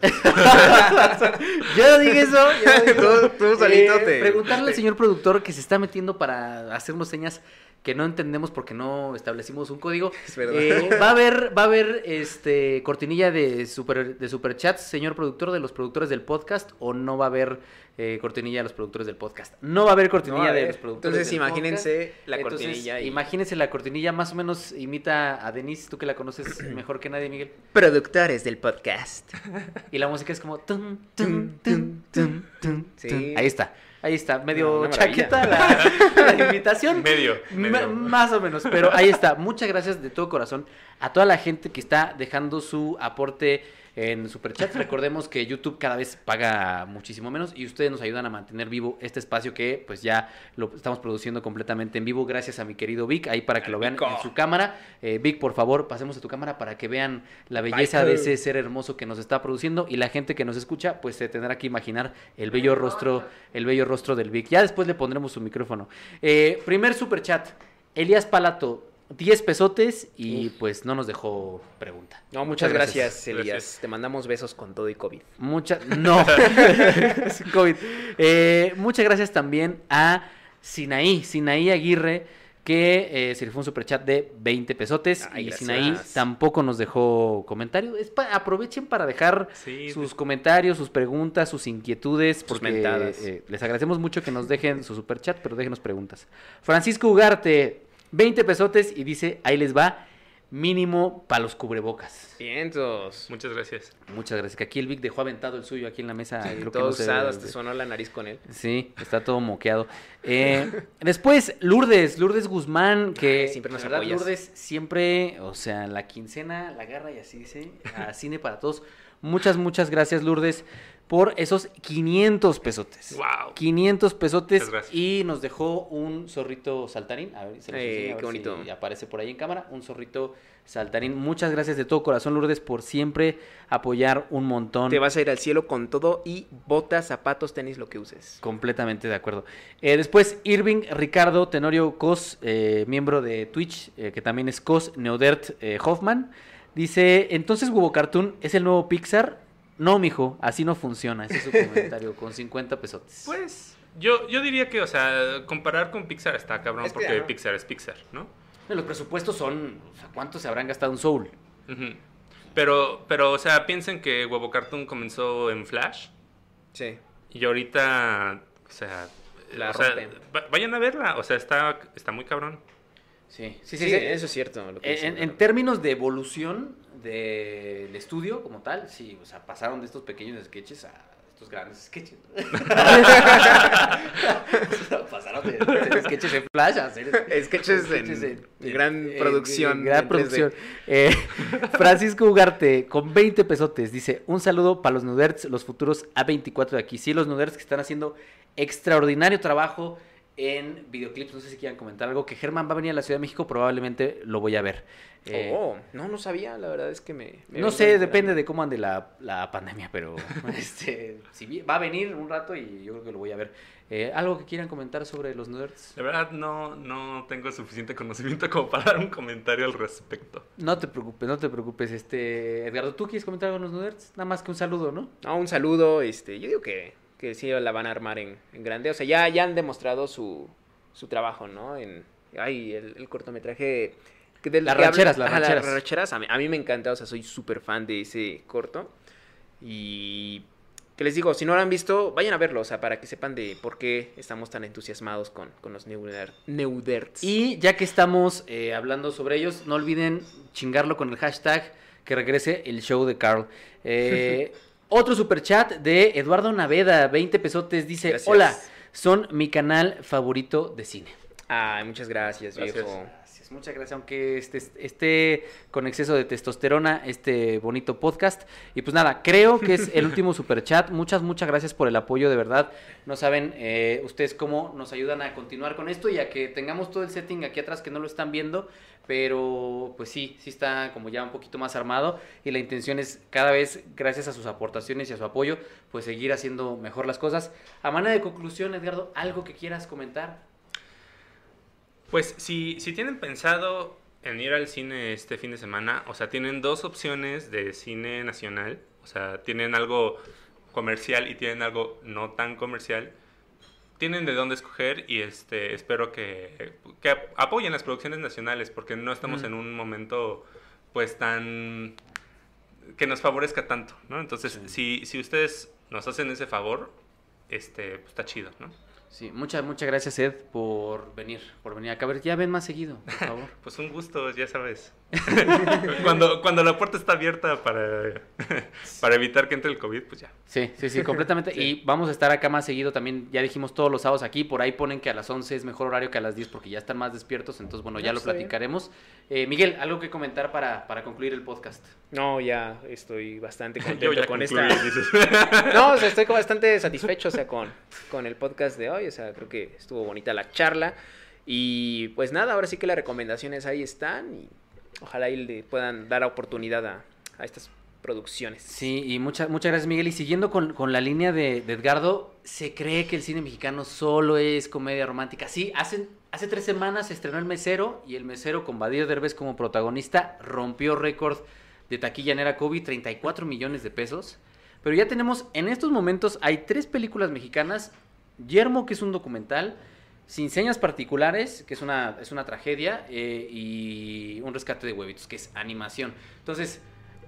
Yo no dije eso. yo no dije eso. Tú- tú solito Eh, te- Preguntarle al señor productor que se está metiendo para hacernos señas que no entendemos porque no establecimos un código. Es verdad. Eh, va a haber, va a haber este cortinilla de super de superchats, señor productor de los productores del podcast, o no va a haber eh, cortinilla de los productores del podcast. No va a haber cortinilla No, de ver, los productores. Entonces, del imagínense la Entonces, cortinilla y... Imagínense la cortinilla, más o menos imita a Denise, tú que la conoces [clears throat] mejor que nadie, Miguel. Productores del podcast. Y la música es como... Sí. Ahí está, ahí está. Medio Una maravilla. chaqueta la, [laughs] la invitación. Medio, medio. más o menos, pero ahí está. Muchas gracias de todo corazón a toda la gente que está dejando su aporte en Superchat. Recordemos que YouTube cada vez paga muchísimo menos y ustedes nos ayudan a mantener vivo este espacio que pues ya lo estamos produciendo completamente en vivo gracias a mi querido Vic, ahí para que lo vean Vico. en su cámara. Eh, Vic, por favor, pasemos a tu cámara para que vean la belleza de ese ser hermoso que nos está produciendo y la gente que nos escucha pues se tendrá que imaginar el bello rostro, el bello rostro del Vic. Ya después le pondremos su micrófono. Eh, primer superchat, Elías Palato, 10 pesotes y pues no nos dejó pregunta. No, muchas gracias, gracias. Elías. Gracias. Te mandamos besos con todo y COVID. Muchas, no, [laughs] [laughs] COVID. Eh, muchas gracias también a Sinaí, Sinaí Aguirre, que eh, se le fue un superchat de 20 pesotes. Ay, y gracias. Sinaí tampoco nos dejó comentario. Es pa- aprovechen para dejar Sí, sus de- comentarios, sus preguntas, sus inquietudes, porque eh, les agradecemos mucho que nos dejen su superchat, pero déjenos preguntas. Francisco Ugarte, 20 pesotes y dice, ahí les va, mínimo para los cubrebocas. Vientos. Muchas gracias. Muchas gracias. Que aquí el Vic dejó aventado el suyo aquí en la mesa. creo que Todo no se- usado, hasta sonó la nariz con él. Sí, está todo moqueado. Eh, [laughs] después, Lourdes, Lourdes Guzmán, que Ay, siempre nos verdad, apoyas. Lourdes siempre, o sea, la quincena la agarra y así dice, a cine para todos. Muchas, muchas gracias, Lourdes, por esos 500 pesotes. Wow. 500 pesotes y nos dejó un zorrito saltarín. A ver, se los Eh, enseño, a ver qué bonito. si aparece por ahí en cámara. Un zorrito saltarín. Muchas gracias de todo corazón, Lourdes, por siempre apoyar un montón. Te vas a ir al cielo con todo y botas, zapatos, tenis, lo que uses. Completamente de acuerdo. Eh, después, Irving Ricardo Tenorio Cos, eh, miembro de Twitch, eh, que también es Cos Neodert Hoffman, dice: Entonces, Huevo Cartoon es el nuevo Pixar. No, mijo, así no funciona. Ese es su comentario, con 50 pesotes. Pues, Yo, yo diría que, o sea, comparar con Pixar está cabrón Es porque. Pixar es Pixar, ¿no? Los presupuestos son, o sea, ¿cuánto se habrán gastado en Soul? Pero, pero, o sea, piensen que Huevo Cartoon comenzó en Flash Sí. y ahorita, o sea, La o sea, vayan a verla, o sea, está, está muy cabrón. Sí, Sí, sí, eso es cierto. lo que En, términos de evolución del estudio como tal, sí, o sea, pasaron de estos pequeños sketches a estos grandes sketches. [laughs] pasaron de, de sketches en flash a hacer Sketches en gran producción gran en 3D. producción. Eh, [laughs] Francisco Ugarte, con 20 pesotes, dice, un saludo para los Nuderts, los futuros A24 de aquí. Sí, los Nuderts que están haciendo extraordinario trabajo en videoclips. No sé si quieran comentar algo. Que Germán va a venir a la Ciudad de México, probablemente lo voy a ver. Eh, Oh, no, no sabía, la verdad es que me... me no sé, depende de cómo ande la, la pandemia, pero [laughs] [laughs] este, si va a venir un rato y yo creo que lo voy a ver. Eh, ¿Algo que quieran comentar sobre los nerds? La verdad, no, no tengo suficiente conocimiento como para dar un comentario al respecto. No te preocupes, no te preocupes. Este, Edgardo, ¿tú quieres comentar algo de los nerds? Nada más que un saludo, ¿no? No, un saludo, este, yo digo que, que sí la van a armar en, en grande. O sea, ya, ya han demostrado su, su trabajo, ¿no? En, ay, el, el cortometraje... del Las rancheras, las rancheras. rancheras, a mí, a mí me encanta, o sea, soy súper fan de ese corto. Y... Que les digo, si no lo han visto, vayan a verlo, o sea, para que sepan de por qué estamos tan entusiasmados con, con los Neuder- Neuderts. Y ya que estamos eh, hablando sobre ellos, no olviden chingarlo con el hashtag que regrese el show de Carl. Eh, [laughs] otro super chat de Eduardo Naveda, 20 pesotes, dice, Gracias. hola, son mi canal favorito de cine. Ay, muchas gracias, Gracias. viejo. Gracias, muchas gracias, aunque esté, esté con exceso de testosterona este bonito podcast. Y pues nada, creo que es el [laughs] último super chat. Muchas, muchas gracias por el apoyo, de verdad. No saben eh, ustedes cómo nos ayudan a continuar con esto y a que tengamos todo el setting aquí atrás que no lo están viendo. Pero pues sí, sí está como ya un poquito más armado y la intención es cada vez, gracias a sus aportaciones y a su apoyo, pues seguir haciendo mejor las cosas. A manera de conclusión, Edgardo, ¿algo que quieras comentar? Pues si, si tienen pensado en ir al cine este fin de semana, o sea, tienen dos opciones de cine nacional, o sea, tienen algo comercial y tienen algo no tan comercial. Tienen de dónde escoger y este espero que, que ap- apoyen las producciones nacionales porque no estamos Mm. en un momento pues tan que nos favorezca tanto, ¿no? Entonces, si, si ustedes nos hacen ese favor, este pues, está chido, ¿no? Sí, muchas, muchas gracias, Ed, por venir, por venir acá. A ver, ya ven más seguido, por favor. [laughs] Pues un gusto, ya sabes. [laughs] cuando, cuando la puerta está abierta para, [laughs] para evitar que entre el COVID, pues ya. Sí, sí, sí, completamente. [laughs] Y vamos a estar acá más seguido también. Ya dijimos todos los sábados aquí. Por ahí ponen que a las 11 es mejor horario que a las 10 porque ya están más despiertos. Entonces, bueno, ya No, lo platicaremos. Eh, Miguel, ¿algo que comentar para, para concluir el podcast? No, ya estoy bastante Yo contento ya con concluí, esta... dices. No, o sea, estoy bastante satisfecho, o sea, con, con el podcast de hoy. O sea, creo que estuvo bonita la charla. Y pues nada, ahora sí que las recomendaciones ahí están. Y ojalá ahí le puedan dar oportunidad a, estas producciones. Sí, y muchas muchas gracias, Miguel. Y siguiendo con, con la línea de, de Edgardo, se cree que el cine mexicano solo es comedia romántica. Sí, hace, hace tres semanas se estrenó El Mesero y El Mesero con Badir Derbez como protagonista rompió récord de taquilla en era COVID, 34 millones de pesos. Pero ya tenemos, en estos momentos hay tres películas mexicanas. Yermo, que es un documental. Sin señas particulares, que es una, es una tragedia. eh, y Un rescate de huevitos, que es animación. Entonces,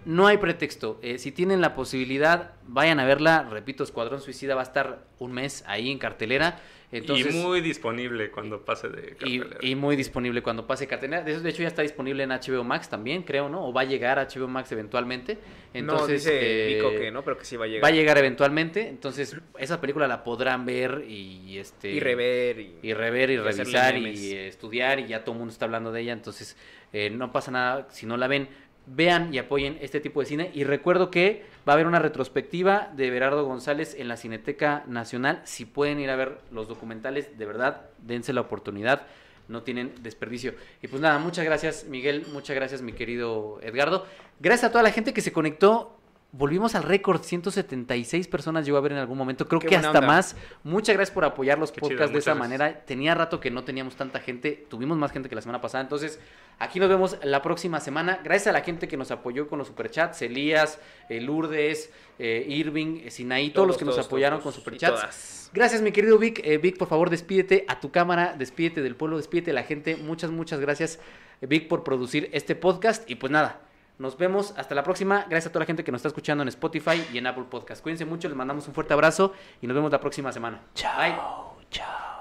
no hay pretexto. Eh, si tienen la posibilidad, vayan a verla. Repito, Escuadrón Suicida va a estar un mes ahí en cartelera. Entonces, y muy disponible cuando pase de cartelera. y muy disponible cuando pase cartelera. De de hecho, ya está disponible en HBO Max también, creo, ¿no? O va a llegar a HBO Max eventualmente. Entonces, no, dice eh, Nico que no, pero que sí va a llegar. Va a llegar eventualmente. Entonces, esa película la podrán ver y este Y rever. Y, y rever y, revisar y estudiar y ya todo el mundo está hablando de ella, entonces eh, no pasa nada si no la ven. Vean y apoyen este tipo de cine. Y recuerdo que va a haber una retrospectiva de Berardo González en la Cineteca Nacional. Si pueden ir a ver los documentales, de verdad, dense la oportunidad. No tienen desperdicio. Y pues nada, muchas gracias Miguel, muchas gracias mi querido Edgardo. Gracias a toda la gente que se conectó volvimos al récord. 176 personas llegó a ver en algún momento. Creo Qué que hasta onda. más. Muchas gracias por apoyar los Qué chido, podcasts de esa manera. Tenía rato que no teníamos tanta gente. Tuvimos más gente que la semana pasada. Entonces, aquí nos vemos la próxima semana. Gracias a la gente que nos apoyó con los superchats. Elías, eh, Lourdes, eh, Irving, eh, Sinaí, todos, los que nos apoyaron todos, con superchats. Gracias, mi querido Vic. Eh, Vic, por favor, despídete a tu cámara, despídete del pueblo, despídete de la gente. Muchas, muchas gracias, Vic, por producir este podcast. Y pues nada, nos vemos hasta la próxima. Gracias a toda la gente que nos está escuchando en Spotify y en Apple Podcast. Cuídense mucho, les mandamos un fuerte abrazo y nos vemos la próxima semana. Chao. Bye. Chao.